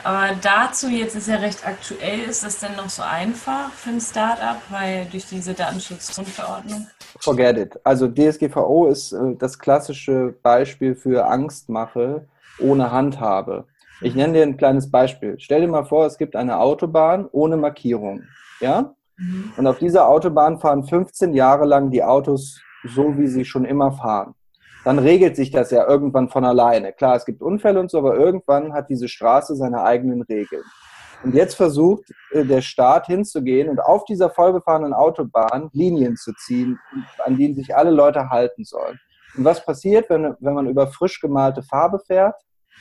Aber dazu, jetzt ist ja recht aktuell, ist das denn noch so einfach für ein Startup, weil durch diese Datenschutzgrundverordnung? Forget it. Also DSGVO ist äh, das klassische Beispiel für Angstmache ohne Handhabe. Ich nenne dir ein kleines Beispiel. Stell dir mal vor, es gibt eine Autobahn ohne Markierung. Ja? Mhm. Und auf dieser Autobahn fahren 15 Jahre lang die Autos so, wie sie schon immer fahren dann regelt sich das ja irgendwann von alleine. Klar, es gibt Unfälle und so, aber irgendwann hat diese Straße seine eigenen Regeln. Und jetzt versucht äh, der Staat hinzugehen und auf dieser vollbefahrenen Autobahn Linien zu ziehen, an denen sich alle Leute halten sollen. Und was passiert, wenn, wenn man über frisch gemalte Farbe fährt?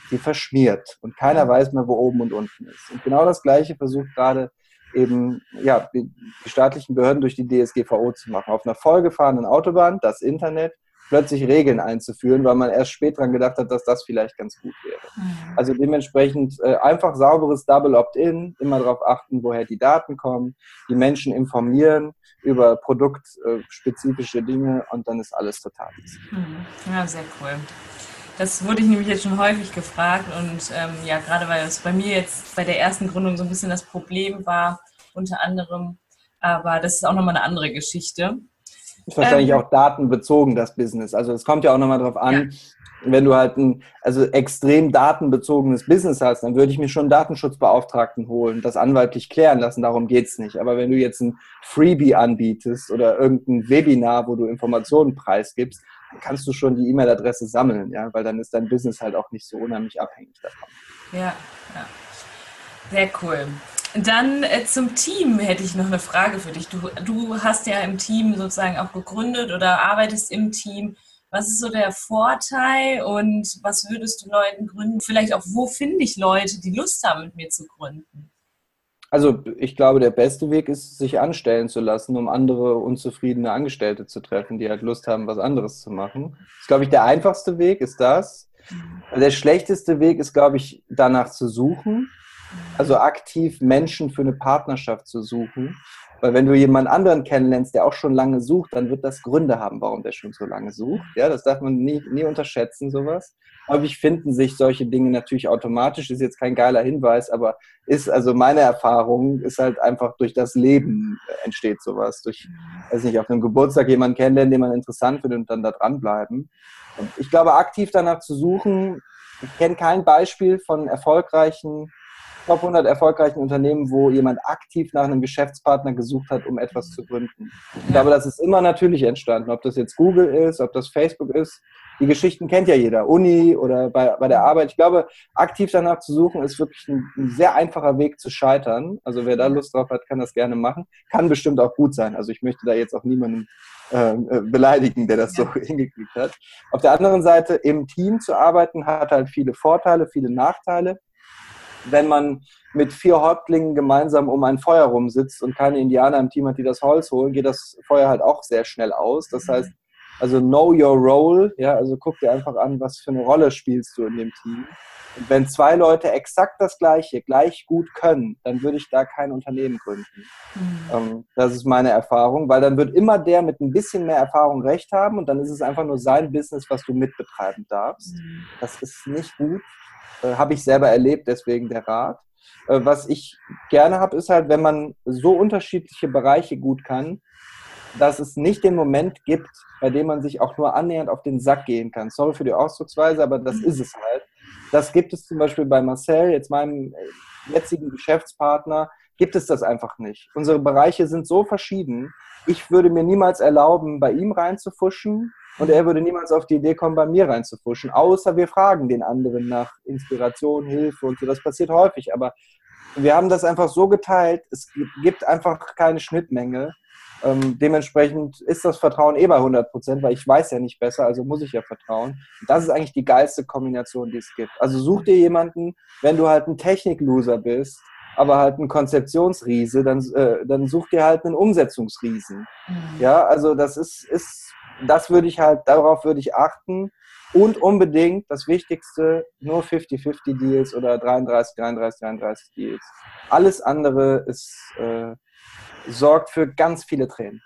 Sie verschmiert und keiner weiß mehr, wo oben und unten ist. Und genau das Gleiche versucht gerade eben ja, die staatlichen Behörden durch die DSGVO zu machen. Auf einer vollgefahrenen Autobahn das Internet plötzlich Regeln einzuführen, weil man erst spät dran gedacht hat, dass das vielleicht ganz gut wäre. Mhm. Also dementsprechend äh, einfach sauberes Double Opt-in, immer darauf achten, woher die Daten kommen, die Menschen informieren über produktspezifische Dinge und dann ist alles total. Mhm. Ja, sehr cool. Das wurde ich nämlich jetzt schon häufig gefragt und ähm, ja, gerade weil es bei mir jetzt bei der ersten Gründung so ein bisschen das Problem war, unter anderem, aber das ist auch nochmal eine andere Geschichte. Ist wahrscheinlich ähm, auch datenbezogen, das Business. Also es kommt ja auch nochmal drauf an, ja. wenn du halt ein also extrem datenbezogenes Business hast, dann würde ich mir schon einen Datenschutzbeauftragten holen, das anwaltlich klären lassen, darum geht's nicht. Aber wenn du jetzt ein Freebie anbietest oder irgendein Webinar, wo du Informationen preisgibst, kannst du schon die E-Mail-Adresse sammeln, ja, weil dann ist dein Business halt auch nicht so unheimlich abhängig davon. Ja, ja. Sehr cool. Dann äh, zum Team hätte ich noch eine Frage für dich. Du, du hast ja im Team sozusagen auch gegründet oder arbeitest im Team. Was ist so der Vorteil und was würdest du Leuten gründen? Vielleicht auch, wo finde ich Leute, die Lust haben, mit mir zu gründen? Also ich glaube, der beste Weg ist, sich anstellen zu lassen, um andere unzufriedene Angestellte zu treffen, die halt Lust haben, was anderes zu machen. Das ist, glaube ich, der einfachste Weg ist das. Der schlechteste Weg ist, glaube ich, danach zu suchen also aktiv Menschen für eine Partnerschaft zu suchen. Weil wenn du jemanden anderen kennenlernst, der auch schon lange sucht, dann wird das Gründe haben, warum der schon so lange sucht. Ja, das darf man nie, nie unterschätzen, sowas. Häufig finden sich solche Dinge natürlich automatisch, ist jetzt kein geiler Hinweis, aber ist, also meine Erfahrung ist halt einfach durch das Leben entsteht sowas. Durch, weiß nicht, auf einem Geburtstag jemanden kennenlernen, den man interessant findet und dann da dranbleiben. Und ich glaube, aktiv danach zu suchen, ich kenne kein Beispiel von erfolgreichen Top 100 erfolgreichen Unternehmen, wo jemand aktiv nach einem Geschäftspartner gesucht hat, um etwas zu gründen. Ich glaube, das ist immer natürlich entstanden. Ob das jetzt Google ist, ob das Facebook ist. Die Geschichten kennt ja jeder. Uni oder bei, bei der Arbeit. Ich glaube, aktiv danach zu suchen, ist wirklich ein, ein sehr einfacher Weg zu scheitern. Also wer da Lust drauf hat, kann das gerne machen. Kann bestimmt auch gut sein. Also ich möchte da jetzt auch niemanden ähm, äh, beleidigen, der das so *laughs* hingekriegt hat. Auf der anderen Seite, im Team zu arbeiten, hat halt viele Vorteile, viele Nachteile wenn man mit vier Häuptlingen gemeinsam um ein Feuer rumsitzt und keine Indianer im Team hat, die das Holz holen, geht das Feuer halt auch sehr schnell aus. Das heißt, also know your role, ja, also guck dir einfach an, was für eine Rolle spielst du in dem Team. Und wenn zwei Leute exakt das Gleiche, gleich gut können, dann würde ich da kein Unternehmen gründen. Mhm. Ähm, das ist meine Erfahrung, weil dann wird immer der mit ein bisschen mehr Erfahrung recht haben und dann ist es einfach nur sein Business, was du mitbetreiben darfst. Mhm. Das ist nicht gut äh, habe ich selber erlebt, deswegen der Rat. Äh, was ich gerne habe, ist halt, wenn man so unterschiedliche Bereiche gut kann, dass es nicht den Moment gibt, bei dem man sich auch nur annähernd auf den Sack gehen kann. Sorry für die Ausdrucksweise, aber das ist es halt. Das gibt es zum Beispiel bei Marcel, jetzt meinem äh, jetzigen Geschäftspartner, gibt es das einfach nicht. Unsere Bereiche sind so verschieden. Ich würde mir niemals erlauben, bei ihm reinzufuschen und er würde niemals auf die Idee kommen, bei mir reinzufuschen, außer wir fragen den anderen nach Inspiration, Hilfe und so. Das passiert häufig, aber wir haben das einfach so geteilt, es gibt einfach keine Schnittmenge. Ähm, dementsprechend ist das Vertrauen eh bei 100 Prozent, weil ich weiß ja nicht besser, also muss ich ja vertrauen. Und das ist eigentlich die geilste Kombination, die es gibt. Also such dir jemanden, wenn du halt ein Technik-Loser bist, aber halt ein Konzeptionsriese, dann, äh, dann such dir halt einen Umsetzungsriesen. Mhm. Ja, also das ist, ist das würde ich halt, darauf würde ich achten. Und unbedingt das Wichtigste, nur 50-50 Deals oder 33, 33, 33 Deals. Alles andere ist, äh, sorgt für ganz viele Tränen.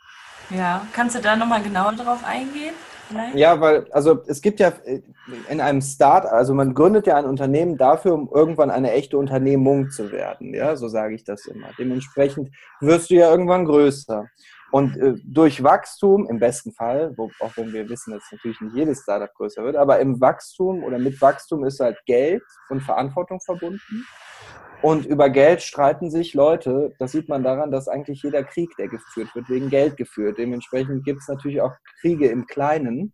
Ja, kannst du da nochmal genauer drauf eingehen? Vielleicht? Ja, weil, also es gibt ja äh, in einem Start, also man gründet ja ein Unternehmen dafür, um irgendwann eine echte Unternehmung zu werden. Ja, so sage ich das immer. Dementsprechend wirst du ja irgendwann größer. Und äh, durch Wachstum, im besten Fall, wo, auch wenn wir wissen, dass natürlich nicht jedes Startup größer wird, aber im Wachstum oder mit Wachstum ist halt Geld und Verantwortung verbunden. Und über Geld streiten sich Leute. Das sieht man daran, dass eigentlich jeder Krieg, der geführt wird, wegen Geld geführt. Dementsprechend gibt es natürlich auch Kriege im Kleinen.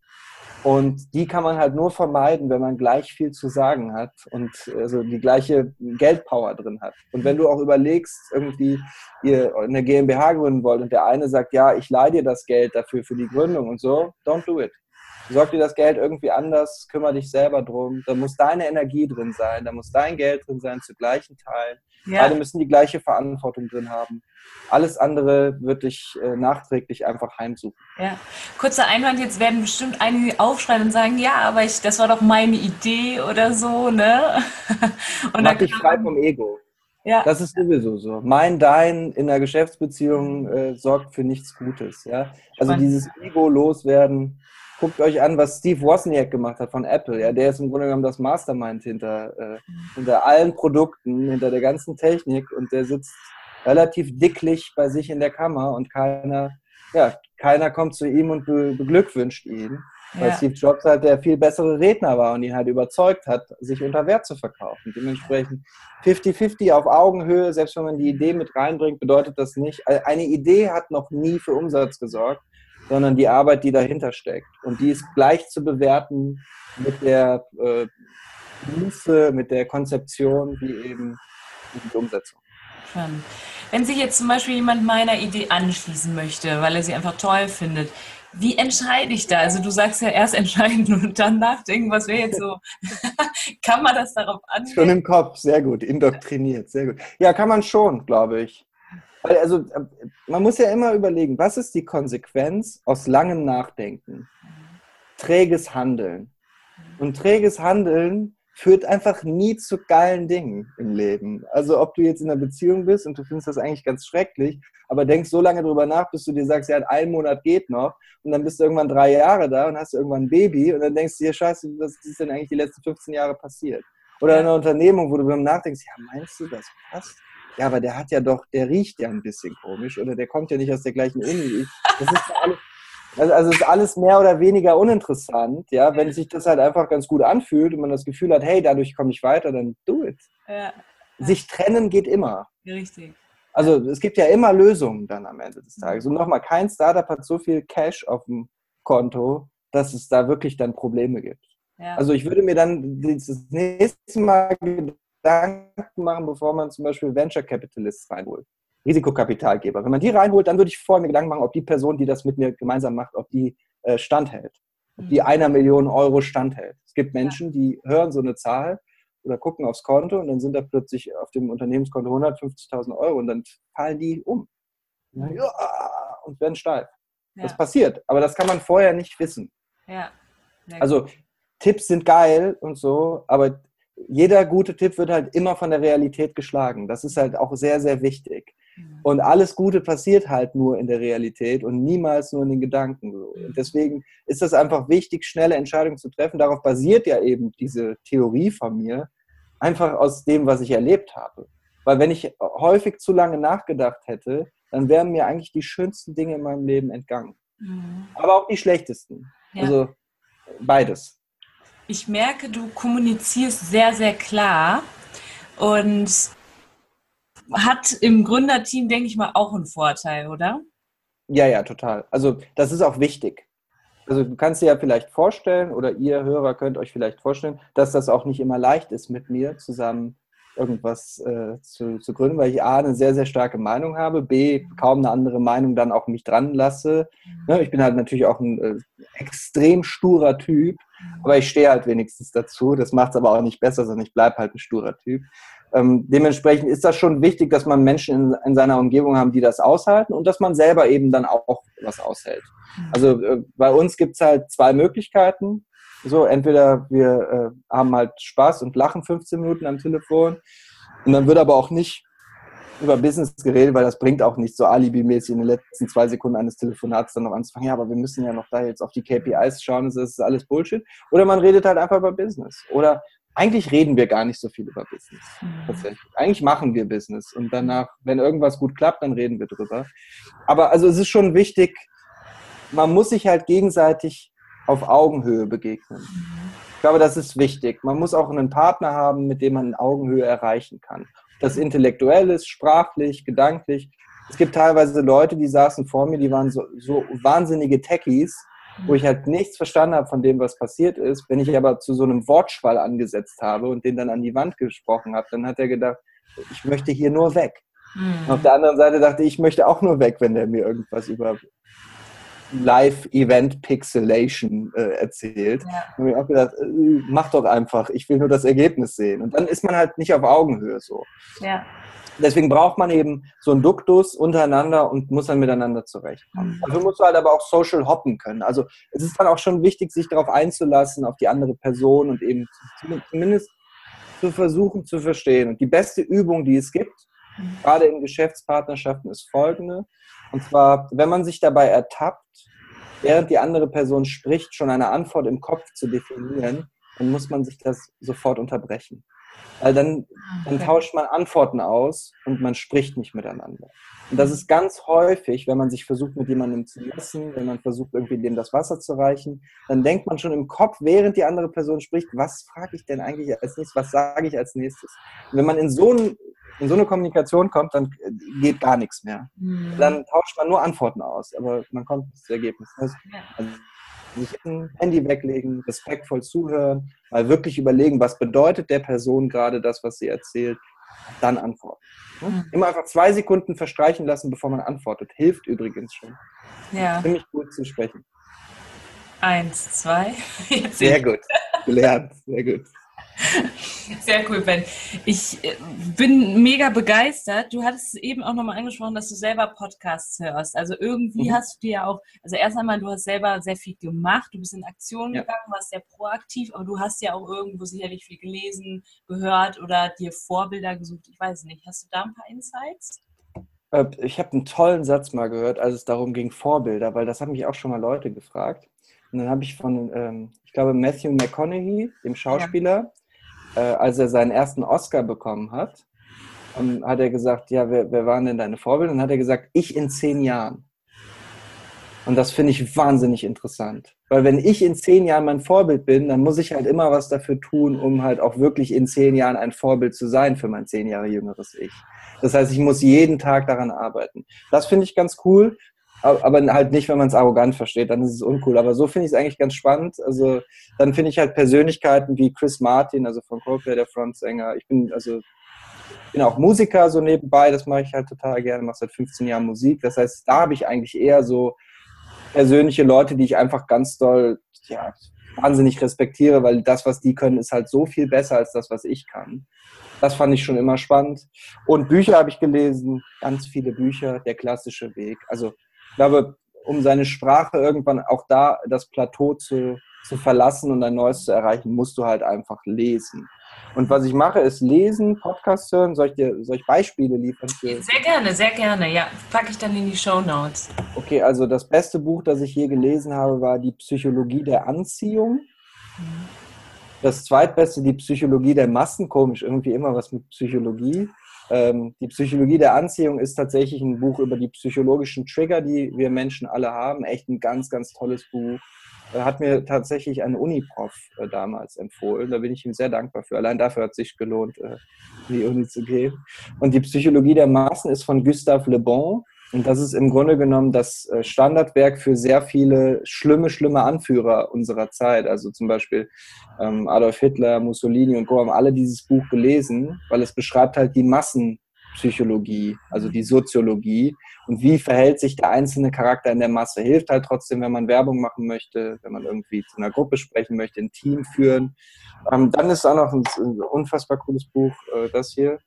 Und die kann man halt nur vermeiden, wenn man gleich viel zu sagen hat und also die gleiche Geldpower drin hat. Und wenn du auch überlegst, irgendwie ihr eine GmbH gründen wollt und der eine sagt, ja, ich leihe dir das Geld dafür für die Gründung und so, don't do it. Sorg dir das Geld irgendwie anders, kümmere dich selber drum. Da muss deine Energie drin sein, da muss dein Geld drin sein zu gleichen Teilen. Ja. Beide müssen die gleiche Verantwortung drin haben. Alles andere wird dich äh, nachträglich einfach heimsuchen. Ja, kurzer Einwand, jetzt werden bestimmt einige aufschreien und sagen, ja, aber ich, das war doch meine Idee oder so, ne? *laughs* und Mach dich frei vom Ego. Ja. Das ist sowieso so. Mein, dein in der Geschäftsbeziehung äh, sorgt für nichts Gutes. Ja? Also dieses Ego loswerden, guckt euch an, was Steve Wozniak gemacht hat von Apple. Ja, der ist im Grunde genommen das Mastermind hinter, äh, hinter allen Produkten, hinter der ganzen Technik und der sitzt relativ dicklich bei sich in der Kammer und keiner, ja, keiner kommt zu ihm und be beglückwünscht ihn. Weil ja. Steve Jobs halt der viel bessere Redner war und ihn halt überzeugt hat, sich unter Wert zu verkaufen. Dementsprechend 50-50 auf Augenhöhe, selbst wenn man die Idee mit reinbringt, bedeutet das nicht. Eine Idee hat noch nie für Umsatz gesorgt sondern die Arbeit, die dahinter steckt. Und die ist gleich zu bewerten mit der äh, Muße, mit der Konzeption, wie eben die Umsetzung. Schön. Wenn sich jetzt zum Beispiel jemand meiner Idee anschließen möchte, weil er sie einfach toll findet, wie entscheide ich da? Also du sagst ja erst *laughs* entscheiden und dann nachdenken, was wäre jetzt so? *laughs* kann man das darauf anwenden? Schon im Kopf, sehr gut, indoktriniert, sehr gut. Ja, kann man schon, glaube ich. Also äh, man muss ja immer überlegen, was ist die Konsequenz aus langem Nachdenken? Träges Handeln. Und träges Handeln führt einfach nie zu geilen Dingen im Leben. Also ob du jetzt in einer Beziehung bist und du findest das eigentlich ganz schrecklich, aber denkst so lange drüber nach, bis du dir sagst, ja, ein Monat geht noch und dann bist du irgendwann drei Jahre da und hast irgendwann ein Baby und dann denkst du dir, scheiße, was ist denn eigentlich die letzten 15 Jahre passiert? Oder in einer Unternehmung, wo du beim Nachdenkst, ja, meinst du, das passt? Ja, aber der hat ja doch, der riecht ja ein bisschen komisch oder der kommt ja nicht aus der gleichen Uni wie ich. Das ist alles, also, also ist alles mehr oder weniger uninteressant, ja. Wenn sich das halt einfach ganz gut anfühlt und man das Gefühl hat, hey, dadurch komme ich weiter, dann do it. Ja. Sich trennen geht immer. Richtig. Also es gibt ja immer Lösungen dann am Ende des Tages. Und nochmal, kein Startup hat so viel Cash auf dem Konto, dass es da wirklich dann Probleme gibt. Ja. Also ich würde mir dann das nächste Mal Gedanken machen, bevor man zum Beispiel Venture Capitalists reinholt. Risikokapitalgeber. Wenn man die reinholt, dann würde ich vorher mir Gedanken machen, ob die Person, die das mit mir gemeinsam macht, ob die äh, standhält. Ob die mhm. einer Million Euro standhält. Es gibt Menschen, die hören so eine Zahl oder gucken aufs Konto und dann sind da plötzlich auf dem Unternehmenskonto 150.000 Euro und dann fallen die um. Und werden steif. Ja. Das passiert, aber das kann man vorher nicht wissen. Ja. Also Tipps sind geil und so, aber jeder gute Tipp wird halt immer von der Realität geschlagen. Das ist halt auch sehr, sehr wichtig. Mhm. Und alles Gute passiert halt nur in der Realität und niemals nur in den Gedanken. Und deswegen ist das einfach wichtig, schnelle Entscheidungen zu treffen. Darauf basiert ja eben diese Theorie von mir, einfach aus dem, was ich erlebt habe. Weil wenn ich häufig zu lange nachgedacht hätte, dann wären mir eigentlich die schönsten Dinge in meinem Leben entgangen. Mhm. Aber auch die schlechtesten. Ja. Also beides ich merke, du kommunizierst sehr, sehr klar und hat im Gründerteam, denke ich mal, auch einen Vorteil, oder? Ja, ja, total. Also das ist auch wichtig. Also du kannst dir ja vielleicht vorstellen, oder ihr Hörer könnt euch vielleicht vorstellen, dass das auch nicht immer leicht ist, mit mir zusammen irgendwas äh, zu, zu gründen, weil ich A, eine sehr, sehr starke Meinung habe, B, kaum eine andere Meinung dann auch mich dran lasse. Ne, ich bin halt natürlich auch ein äh, extrem sturer Typ, aber ich stehe halt wenigstens dazu. Das macht es aber auch nicht besser, sondern ich bleibe halt ein sturer Typ. Ähm, dementsprechend ist das schon wichtig, dass man Menschen in, in, seiner Umgebung haben, die das aushalten und dass man selber eben dann auch was aushält. Also äh, bei uns gibt es halt zwei Möglichkeiten. So, entweder wir äh, haben halt Spaß und lachen 15 Minuten am Telefon und dann wird aber auch nicht über Business geredet, weil das bringt auch nicht so alibimäßig in den letzten zwei Sekunden eines Telefonats dann noch anzufangen. Ja, aber wir müssen ja noch da jetzt auf die KPIs schauen, das ist alles Bullshit. Oder man redet halt einfach über Business. Oder eigentlich reden wir gar nicht so viel über Business. Mhm. Tatsächlich. Eigentlich machen wir Business und danach, wenn irgendwas gut klappt, dann reden wir drüber. Aber also es ist schon wichtig, man muss sich halt gegenseitig auf Augenhöhe begegnen. Ich glaube, das ist wichtig. Man muss auch einen Partner haben, mit dem man Augenhöhe erreichen kann. das intellektuell ist, sprachlich, gedanklich. Es gibt teilweise Leute, die saßen vor mir, die waren so, so wahnsinnige Techies, wo ich halt nichts verstanden habe von dem, was passiert ist. Wenn ich aber zu so einem Wortschwall angesetzt habe und den dann an die Wand gesprochen habe, dann hat er gedacht, ich möchte hier nur weg. Mhm. Auf der anderen Seite dachte ich, ich möchte auch nur weg, wenn der mir irgendwas über Live-Event-Pixelation äh, erzählt. Ja. Da habe ich auch gedacht, äh, mach doch einfach, ich will nur das Ergebnis sehen. Und dann ist man halt nicht auf Augenhöhe so. Ja. Deswegen braucht man eben so einen Duktus untereinander und muss dann miteinander zurechtkommen. Mhm. Dafür musst du halt aber auch social hoppen können. Also es ist dann auch schon wichtig, sich darauf einzulassen, auf die andere Person und eben zumindest zu versuchen zu verstehen. Und die beste Übung, die es gibt, mhm. gerade in Geschäftspartnerschaften, ist folgende. Und zwar, wenn man sich dabei ertappt, während die andere Person spricht, schon eine Antwort im Kopf zu definieren, dann muss man sich das sofort unterbrechen. Weil dann, ah, dann tauscht man Antworten aus und man spricht nicht miteinander. Und das ist ganz häufig, wenn man sich versucht, mit jemandem zu messen, wenn man versucht, irgendwie dem das Wasser zu reichen, dann denkt man schon im Kopf, während die andere Person spricht, was frage ich denn eigentlich als nächstes, was sage ich als nächstes. Und wenn man in so, ein, in so eine Kommunikation kommt, dann geht gar nichts mehr. Mhm. Dann tauscht man nur Antworten aus, aber man kommt nicht zu Ergebnis. Also, sich ein Handy weglegen, respektvoll zuhören, mal wirklich überlegen, was bedeutet der Person gerade das, was sie erzählt, dann antworten. Mhm. Immer einfach zwei Sekunden verstreichen lassen, bevor man antwortet. Hilft übrigens schon. Ja. Ziemlich gut zu sprechen. Eins, zwei. *laughs* Jetzt sehr gut. Gelernt. Sehr gut. *laughs* Sehr cool, Ben. Ich äh, bin mega begeistert. Du hattest eben auch nochmal angesprochen, dass du selber Podcasts hörst. Also irgendwie mhm. hast du dir ja auch, also erst einmal, du hast selber sehr viel gemacht, du bist in Aktion ja. gegangen, warst sehr proaktiv, aber du hast ja auch irgendwo sicherlich viel gelesen, gehört oder dir Vorbilder gesucht. Ich weiß nicht. Hast du da ein paar Insights? Äh, ich habe einen tollen Satz mal gehört, als es darum ging, Vorbilder, weil das haben mich auch schon mal Leute gefragt. Und dann habe ich von, ähm, ich glaube, Matthew McConaughey, dem Schauspieler, äh, als er seinen ersten Oscar bekommen hat, ähm, hat er gesagt, ja, wer, wer waren denn deine Vorbilder? Und dann hat er gesagt, ich in zehn Jahren. Und das finde ich wahnsinnig interessant. Weil wenn ich in zehn Jahren mein Vorbild bin, dann muss ich halt immer was dafür tun, um halt auch wirklich in zehn Jahren ein Vorbild zu sein für mein zehn Jahre jüngeres Ich. Das heißt, ich muss jeden Tag daran arbeiten. Das finde ich ganz cool aber halt nicht, wenn man es arrogant versteht, dann ist es uncool. Aber so finde ich es eigentlich ganz spannend. Also dann finde ich halt Persönlichkeiten wie Chris Martin, also von Coldplay, der Frontsänger. Ich bin also bin auch Musiker so nebenbei, das mache ich halt total gerne, mache seit 15 Jahren Musik. Das heißt, da habe ich eigentlich eher so persönliche Leute, die ich einfach ganz doll, ja, wahnsinnig respektiere, weil das, was die können, ist halt so viel besser als das, was ich kann. Das fand ich schon immer spannend. Und Bücher habe ich gelesen, ganz viele Bücher, der klassische Weg. Also ich glaube, um seine Sprache irgendwann auch da das Plateau zu, zu verlassen und ein neues zu erreichen, musst du halt einfach lesen. Und was ich mache, ist lesen, Podcast hören. Soll ich dir soll ich Beispiele liefern? Für? Sehr gerne, sehr gerne. Ja, packe ich dann in die Show Notes. Okay, also das beste Buch, das ich je gelesen habe, war Die Psychologie der Anziehung. Das zweitbeste, Die Psychologie der Massen. Komisch, irgendwie immer was mit Psychologie. Ähm, die Psychologie der Anziehung ist tatsächlich ein Buch über die psychologischen Trigger, die wir Menschen alle haben. Echt ein ganz, ganz tolles Buch. Äh, hat mir tatsächlich ein Uniprof äh, damals empfohlen. Da bin ich ihm sehr dankbar für. Allein dafür hat es sich gelohnt, äh, in die Uni zu gehen. Und die Psychologie der Maßen ist von Gustave Le Bon. Und das ist im Grunde genommen das äh, Standardwerk für sehr viele schlimme, schlimme Anführer unserer Zeit. Also zum Beispiel ähm, Adolf Hitler, Mussolini und Co. haben alle dieses Buch gelesen, weil es beschreibt halt die Massenpsychologie, also die Soziologie und wie verhält sich der einzelne Charakter in der Masse. Hilft halt trotzdem, wenn man Werbung machen möchte, wenn man irgendwie zu einer Gruppe sprechen möchte, ein Team führen. Ähm, dann ist auch noch ein, ein unfassbar cooles Buch, äh, das hier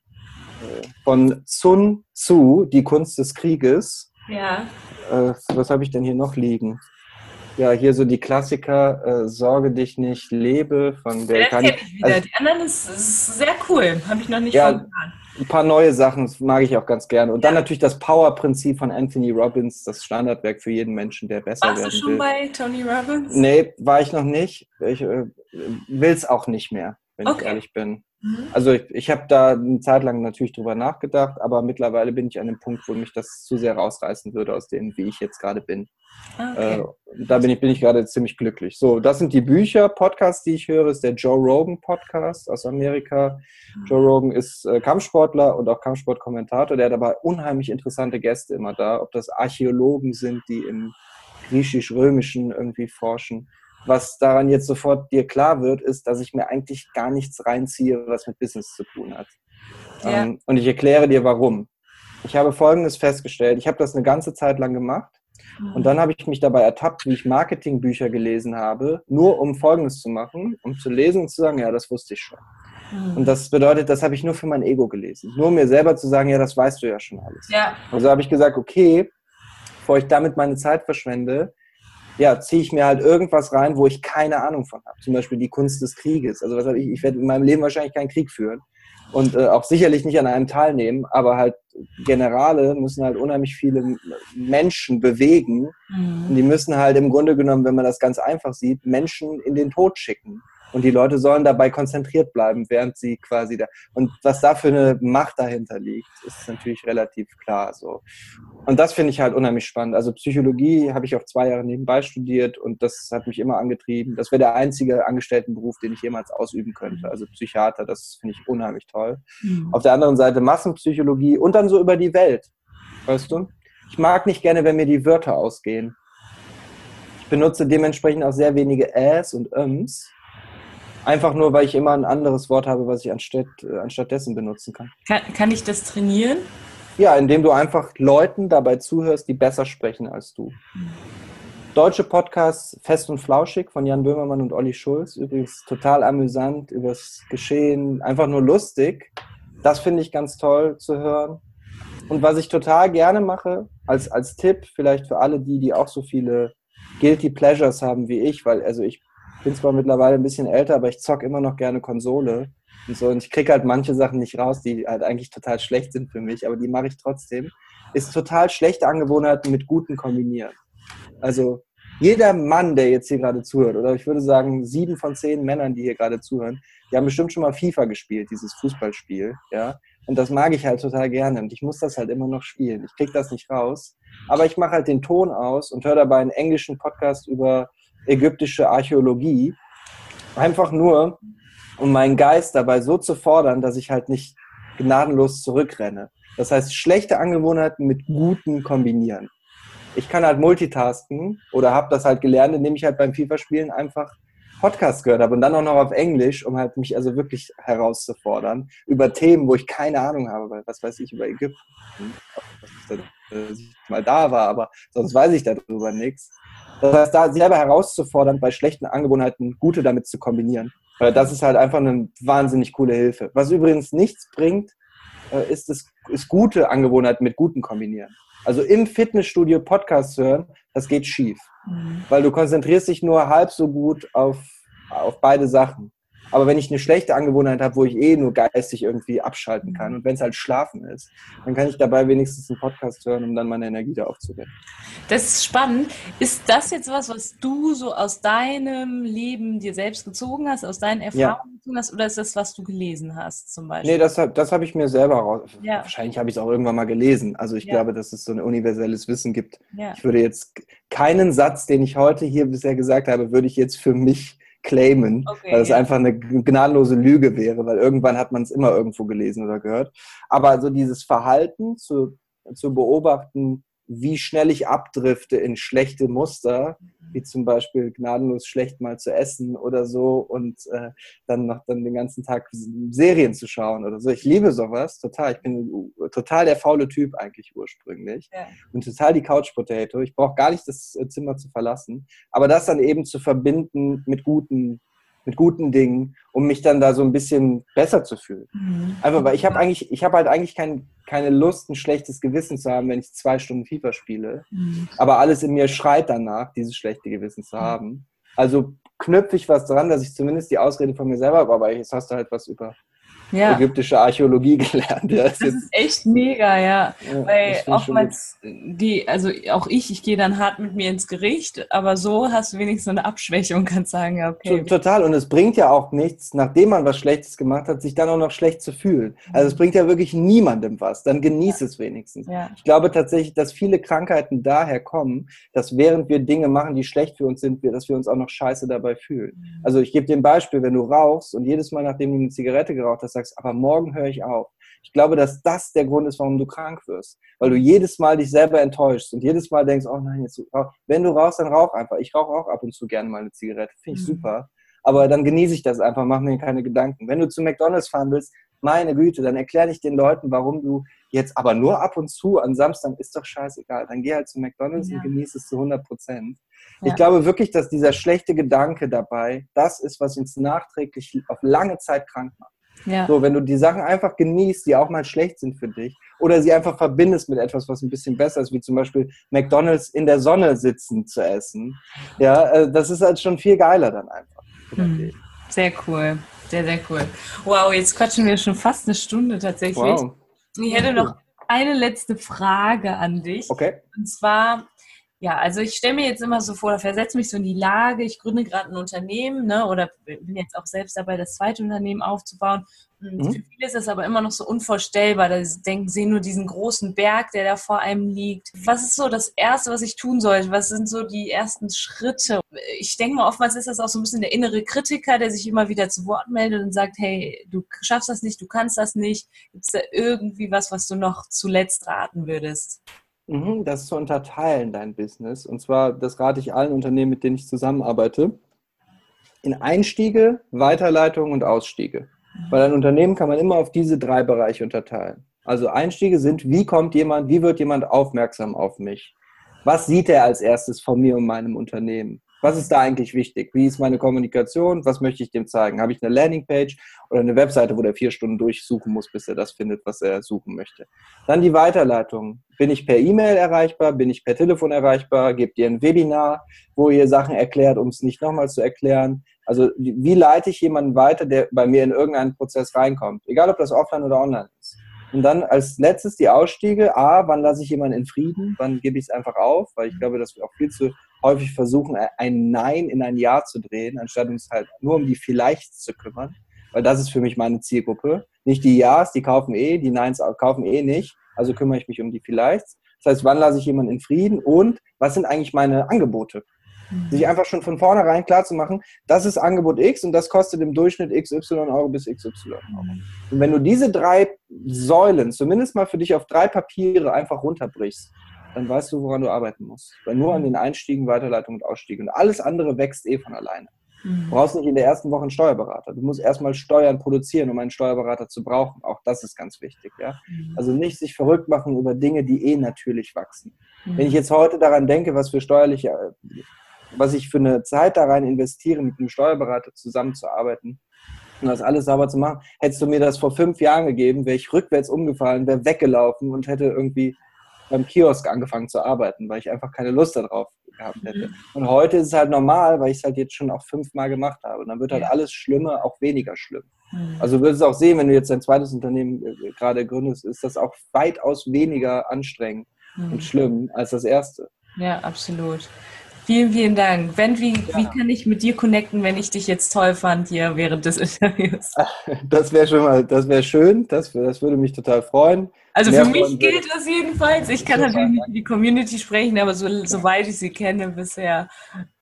von Sun Tzu, Die Kunst des Krieges. Ja. Äh, was habe ich denn hier noch liegen? Ja, hier so die Klassiker, äh, Sorge dich nicht, lebe von der. Ja, ich also, die anderen ist, ist sehr cool, habe ich noch nicht ja, Ein paar neue Sachen mag ich auch ganz gerne. Und ja. dann natürlich das Power-Prinzip von Anthony Robbins, das Standardwerk für jeden Menschen, der besser Warst werden will. Warst du schon will. bei Tony Robbins? Nee, war ich noch nicht. Ich äh, will es auch nicht mehr, wenn okay. ich ehrlich bin. Mhm. Also ich, ich habe da eine Zeit lang natürlich drüber nachgedacht, aber mittlerweile bin ich an dem Punkt, wo mich das zu sehr rausreißen würde aus dem, wie ich jetzt gerade bin. Ah, okay. Äh, da bin ich, bin ich gerade ziemlich glücklich. So, das sind die Bücher, Podcasts, die ich höre, ist der Joe Rogan Podcast aus Amerika. Mhm. Joe Rogan ist äh, Kampfsportler und auch Kampfsportkommentator. Der hat aber unheimlich interessante Gäste immer da, ob das Archäologen sind, die im griechisch-römischen irgendwie forschen was daran jetzt sofort dir klar wird, ist, dass ich mir eigentlich gar nichts reinziehe, was mit Business zu tun hat. Ja. Ähm, und ich erkläre dir warum. Ich habe Folgendes festgestellt. Ich habe das eine ganze Zeit lang gemacht. Und dann habe ich mich dabei ertappt, wie ich Marketingbücher gelesen habe, nur um Folgendes zu machen, um zu lesen und zu sagen, ja, das wusste ich schon. Mhm. Und das bedeutet, das habe ich nur für mein Ego gelesen. Nur um mir selber zu sagen, ja, das weißt du ja schon alles. Ja. Also habe ich gesagt, okay, bevor ich damit meine Zeit verschwende, ja, ziehe ich mir halt irgendwas rein, wo ich keine Ahnung von habe. Zum Beispiel die Kunst des Krieges. Also was habe ich, ich werde in meinem Leben wahrscheinlich keinen Krieg führen und äh, auch sicherlich nicht an einem teilnehmen, aber halt Generale müssen halt unheimlich viele Menschen bewegen mhm. und die müssen halt im Grunde genommen, wenn man das ganz einfach sieht, Menschen in den Tod schicken. Und die Leute sollen dabei konzentriert bleiben, während sie quasi da. Und was da für eine Macht dahinter liegt, ist natürlich relativ klar. So. Und das finde ich halt unheimlich spannend. Also Psychologie habe ich auch zwei Jahre nebenbei studiert und das hat mich immer angetrieben. Das wäre der einzige Angestelltenberuf, den ich jemals ausüben könnte. Also Psychiater, das finde ich unheimlich toll. Mhm. Auf der anderen Seite Massenpsychologie und dann so über die Welt. Weißt du? Ich mag nicht gerne, wenn mir die Wörter ausgehen. Ich benutze dementsprechend auch sehr wenige Äs und Öms Einfach nur, weil ich immer ein anderes Wort habe, was ich anstatt, äh, anstattdessen benutzen kann. kann. Kann ich das trainieren? Ja, indem du einfach Leuten dabei zuhörst, die besser sprechen als du. Deutsche Podcasts Fest und Flauschig von Jan Böhmermann und Olli Schulz. Übrigens total amüsant übers Geschehen, einfach nur lustig. Das finde ich ganz toll zu hören. Und was ich total gerne mache, als, als Tipp, vielleicht für alle die, die auch so viele Guilty Pleasures haben wie ich, weil also ich bin zwar mittlerweile ein bisschen älter, aber ich zock immer noch gerne Konsole. Und so, und ich kriege halt manche Sachen nicht raus, die halt eigentlich total schlecht sind für mich, aber die mache ich trotzdem. Ist total schlechte Angewohnheiten mit guten kombinieren. Also jeder Mann, der jetzt hier gerade zuhört, oder ich würde sagen, sieben von zehn Männern, die hier gerade zuhören, die haben bestimmt schon mal FIFA gespielt, dieses Fußballspiel, ja. Und das mag ich halt total gerne. Und ich muss das halt immer noch spielen. Ich krieg das nicht raus. Aber ich mache halt den Ton aus und höre dabei einen englischen Podcast über ägyptische Archäologie. Einfach nur, um meinen Geist dabei so zu fordern, dass ich halt nicht gnadenlos zurückrenne. Das heißt, schlechte Angewohnheiten mit guten kombinieren. Ich kann halt multitasken oder habe das halt gelernt, indem ich halt beim FIFA-Spielen einfach Podcasts gehört habe und dann auch noch auf Englisch, um halt mich also wirklich herauszufordern über Themen, wo ich keine Ahnung habe, weil was weiß ich über Ägypten, dass ich mal da war, aber sonst weiß ich darüber nichts. Das heißt, da selber herauszufordern, bei schlechten Angewohnheiten gute damit zu kombinieren. Weil das ist halt einfach eine wahnsinnig coole Hilfe. Was übrigens nichts bringt, äh, ist, es, ist gute Angewohnheiten mit guten kombinieren. Also im Fitnessstudio Podcasts hören, das geht schief. Mhm. Weil du konzentrierst dich nur halb so gut auf, auf beide Sachen. Aber wenn ich eine schlechte Angewohnheit habe, wo ich eh nur geistig irgendwie abschalten kann und wenn es halt Schlafen ist, dann kann ich dabei wenigstens einen Podcast hören, um dann meine Energie da aufzuwenden. Das ist spannend. Ist das jetzt was, was du so aus deinem Leben dir selbst gezogen hast, aus deinen Erfahrungen ja. gezogen hast, oder ist das, was du gelesen hast zum Beispiel? Nee, das, das habe ich mir selber raus. Ja. Wahrscheinlich habe ich es auch irgendwann mal gelesen. Also ich ja. glaube, dass es so ein universelles Wissen gibt. Ich würde jetzt keinen Satz, den ich heute hier bisher gesagt habe, würde ich jetzt für mich claimen, okay, weil es ja. einfach eine gnadenlose Lüge wäre, weil irgendwann hat man es immer irgendwo gelesen oder gehört. Aber so dieses Verhalten zu, zu beobachten, wie schnell ich abdrifte in schlechte Muster, wie zum Beispiel gnadenlos schlecht mal zu essen oder so und äh, dann noch dann den ganzen Tag Serien zu schauen oder so. Ich liebe sowas total. Ich bin total der faule Typ eigentlich ursprünglich ja. und total die Couch Potato. Ich brauche gar nicht das äh, Zimmer zu verlassen, aber das dann eben zu verbinden mit guten mit guten Dingen, um mich dann da so ein bisschen besser zu fühlen. Mhm. Einfach, weil ich habe eigentlich, ich habe halt eigentlich kein, keine Lust, ein schlechtes Gewissen zu haben, wenn ich zwei Stunden FIFA spiele. Mhm. Aber alles in mir schreit danach, dieses schlechte Gewissen zu haben. Also knüpfe ich was dran, dass ich zumindest die Ausrede von mir selber habe, aber jetzt hast du halt was über ja. ägyptische Archäologie *laughs* gelernt. Ja, das, ist echt mega, ja. ja Weil oftmals die, also auch ich, ich gehe dann hart mit mir ins Gericht, aber so hast du wenigstens eine Abschwächung kannst sagen, ja, okay. Total. Und es bringt ja auch nichts, nachdem man was Schlechtes gemacht hat, sich dann auch noch schlecht zu fühlen. Also es bringt ja wirklich niemandem was. Dann genieß ja. es wenigstens. Ich glaube tatsächlich, dass viele Krankheiten daher kommen, dass während wir Dinge machen, die schlecht für uns sind, dass wir uns auch noch scheiße dabei fühlen. Mhm. Also ich gebe dir ein Beispiel, wenn du rauchst und jedes Mal, nachdem du eine Zigarette geraucht hast, sagst, aber morgen höre ich auf. Ich glaube, dass das der Grund ist, warum du krank wirst. Weil du jedes Mal dich selber enttäuschst und jedes Mal denkst, oh nein, jetzt, wenn du rauchst, dann rauch einfach. Ich rauche auch ab und zu gerne mal eine Zigarette. Finde ich mhm. super. Aber dann genieße ich das einfach, mach mir keine Gedanken. Wenn du zu McDonalds fahren willst, meine Güte, dann erkläre ich den Leuten, warum du jetzt aber nur ab und zu an Samstag ist doch scheißegal. Dann geh halt zu McDonalds ja. und genieße es zu 100 Prozent. Ja. Ich glaube wirklich, dass dieser schlechte Gedanke dabei das ist, was uns nachträglich auf lange Zeit krank macht. Ja. So, wenn du die Sachen einfach genießt, die auch mal schlecht sind für dich, oder sie einfach verbindest mit etwas, was ein bisschen besser ist, wie zum Beispiel McDonalds in der Sonne sitzen zu essen, ja, äh, das ist halt schon viel geiler dann einfach. Mhm. Sehr cool, sehr, sehr cool. Wow, jetzt quatschen wir schon fast eine Stunde tatsächlich. Wow. Ich hätte noch eine letzte Frage an dich. Okay. Und zwar, ja, also ich stelle mir jetzt immer so vor, versetze mich so in die Lage, ich gründe gerade ein Unternehmen, ne, oder bin jetzt auch selbst dabei, das zweite Unternehmen aufzubauen. Mhm. Für viele ist das aber immer noch so unvorstellbar. Da denken, sehen nur diesen großen Berg, der da vor einem liegt. Was ist so das Erste, was ich tun sollte? Was sind so die ersten Schritte? Ich denke mal, oftmals ist das auch so ein bisschen der innere Kritiker, der sich immer wieder zu Wort meldet und sagt, hey, du schaffst das nicht, du kannst das nicht. Gibt es da irgendwie was, was du noch zuletzt raten würdest? Mhm, das zu unterteilen, dein Business. Und zwar, das rate ich allen Unternehmen, mit denen ich zusammenarbeite, in Einstiege, Weiterleitung und Ausstiege. Weil ein Unternehmen kann man immer auf diese drei Bereiche unterteilen. Also Einstiege sind, wie kommt jemand, wie wird jemand aufmerksam auf mich? Was sieht er als erstes von mir und meinem Unternehmen? Was ist da eigentlich wichtig? Wie ist meine Kommunikation? Was möchte ich dem zeigen? Habe ich eine Landingpage oder eine Webseite, wo der vier Stunden durchsuchen muss, bis er das findet, was er suchen möchte? Dann die Weiterleitung. Bin ich per E-Mail erreichbar? Bin ich per Telefon erreichbar? Gebt ihr ein Webinar, wo ihr Sachen erklärt, um es nicht nochmal zu erklären? Also wie leite ich jemanden weiter, der bei mir in irgendeinen Prozess reinkommt? Egal, ob das offline oder online ist. Und dann als letztes die Ausstiege. A, wann lasse ich jemanden in Frieden? Wann gebe ich es einfach auf? Weil ich glaube, dass wir auch viel zu häufig versuchen, ein Nein in ein Ja zu drehen, anstatt uns halt nur um die Vielleichts zu kümmern. Weil das ist für mich meine Zielgruppe. Nicht die Ja's, die kaufen eh, die Neins kaufen eh nicht. Also kümmere ich mich um die Vielleichts. Das heißt, wann lasse ich jemanden in Frieden und was sind eigentlich meine Angebote? Mhm. Sich einfach schon von vornherein klar zu machen, das ist Angebot X und das kostet im Durchschnitt XY Euro bis XY Euro. Mhm. Und wenn du diese drei Säulen zumindest mal für dich auf drei Papiere einfach runterbrichst, dann weißt du, woran du arbeiten musst. Weil nur an den Einstiegen, Weiterleitung und Ausstiegen. Und alles andere wächst eh von alleine. Mhm. Du brauchst nicht in der ersten Woche einen Steuerberater. Du musst erstmal Steuern produzieren, um einen Steuerberater zu brauchen. Auch das ist ganz wichtig. Ja? Mhm. Also nicht sich verrückt machen über Dinge, die eh natürlich wachsen. Mhm. Wenn ich jetzt heute daran denke, was für steuerliche, was ich für eine Zeit da rein investiere, mit einem Steuerberater zusammenzuarbeiten, und das alles sauber zu machen. Hättest du mir das vor fünf Jahren gegeben, wäre ich rückwärts umgefallen, wäre weggelaufen und hätte irgendwie beim Kiosk angefangen zu arbeiten, weil ich einfach keine Lust darauf gehabt hätte. Mhm. Und heute ist es halt normal, weil ich es halt jetzt schon auch fünfmal gemacht habe. Und dann wird halt ja. alles Schlimme auch weniger schlimm. Mhm. Also du es auch sehen, wenn du jetzt dein zweites Unternehmen äh, gerade gründest, ist das auch weitaus weniger anstrengend mhm. und schlimm als das erste. Ja, absolut. Vielen, vielen Dank. Ben, wie, ja. wie kann ich mit dir connecten, wenn ich dich jetzt toll fand hier während des Interviews? *laughs* Das wäre schon mal, das wäre schön, das, das würde mich total freuen. Also Mehr für mich gilt das jedenfalls. Ich kann natürlich nicht für die Community sprechen, aber so, soweit ich sie kenne bisher,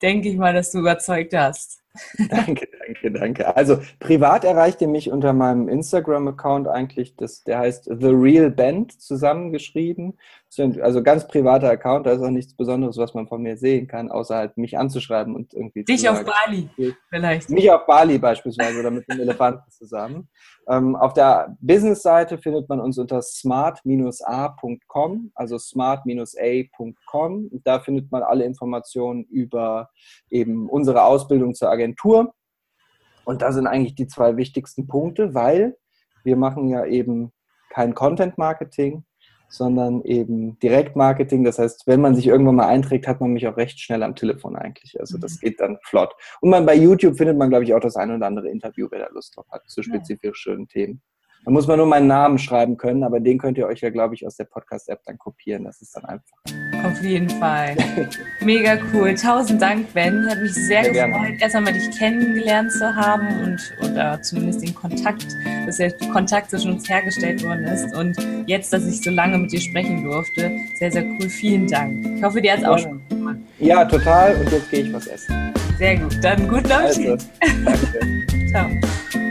denke ich mal, dass du überzeugt hast. *laughs* danke, danke, danke. Also privat erreicht ihr mich unter meinem Instagram-Account eigentlich, das, der heißt The Real Band zusammengeschrieben. Also ganz privater Account, da ist auch nichts Besonderes, was man von mir sehen kann, außer halt mich anzuschreiben und irgendwie. Dich auf Bali vielleicht. Mich auf Bali beispielsweise oder mit dem Elefanten zusammen. Ähm, auf der Business-Seite findet man uns unter smart-a.com, also smart-a.com. Da findet man alle Informationen über eben unsere Ausbildung zur Agentur. Und da sind eigentlich die zwei wichtigsten Punkte, weil wir machen ja eben kein Content-Marketing, sondern eben Direktmarketing. Das heißt, wenn man sich irgendwann mal einträgt, hat man mich auch recht schnell am Telefon eigentlich. Also das mhm. geht dann flott. Und man bei YouTube findet man, glaube ich, auch das eine oder andere Interview, wer da Lust drauf hat, zu spezifischen Themen. Da muss man nur meinen Namen schreiben können, aber den könnt ihr euch ja, glaube ich, aus der Podcast-App dann kopieren. Das ist dann einfach. Auf jeden Fall. Mega cool. Tausend Dank, Ben. Hat mich sehr, sehr gefreut, gerne. erst einmal dich kennengelernt zu haben und oder zumindest den Kontakt, dass der Kontakt zwischen uns hergestellt worden ist. Und jetzt, dass ich so lange mit dir sprechen durfte. Sehr, sehr cool. Vielen Dank. Ich hoffe, dir hat es auch Spaß gemacht. Ja, total. Und jetzt gehe ich was essen. Sehr gut. Dann guten Appetit. Also, danke. *laughs* Ciao.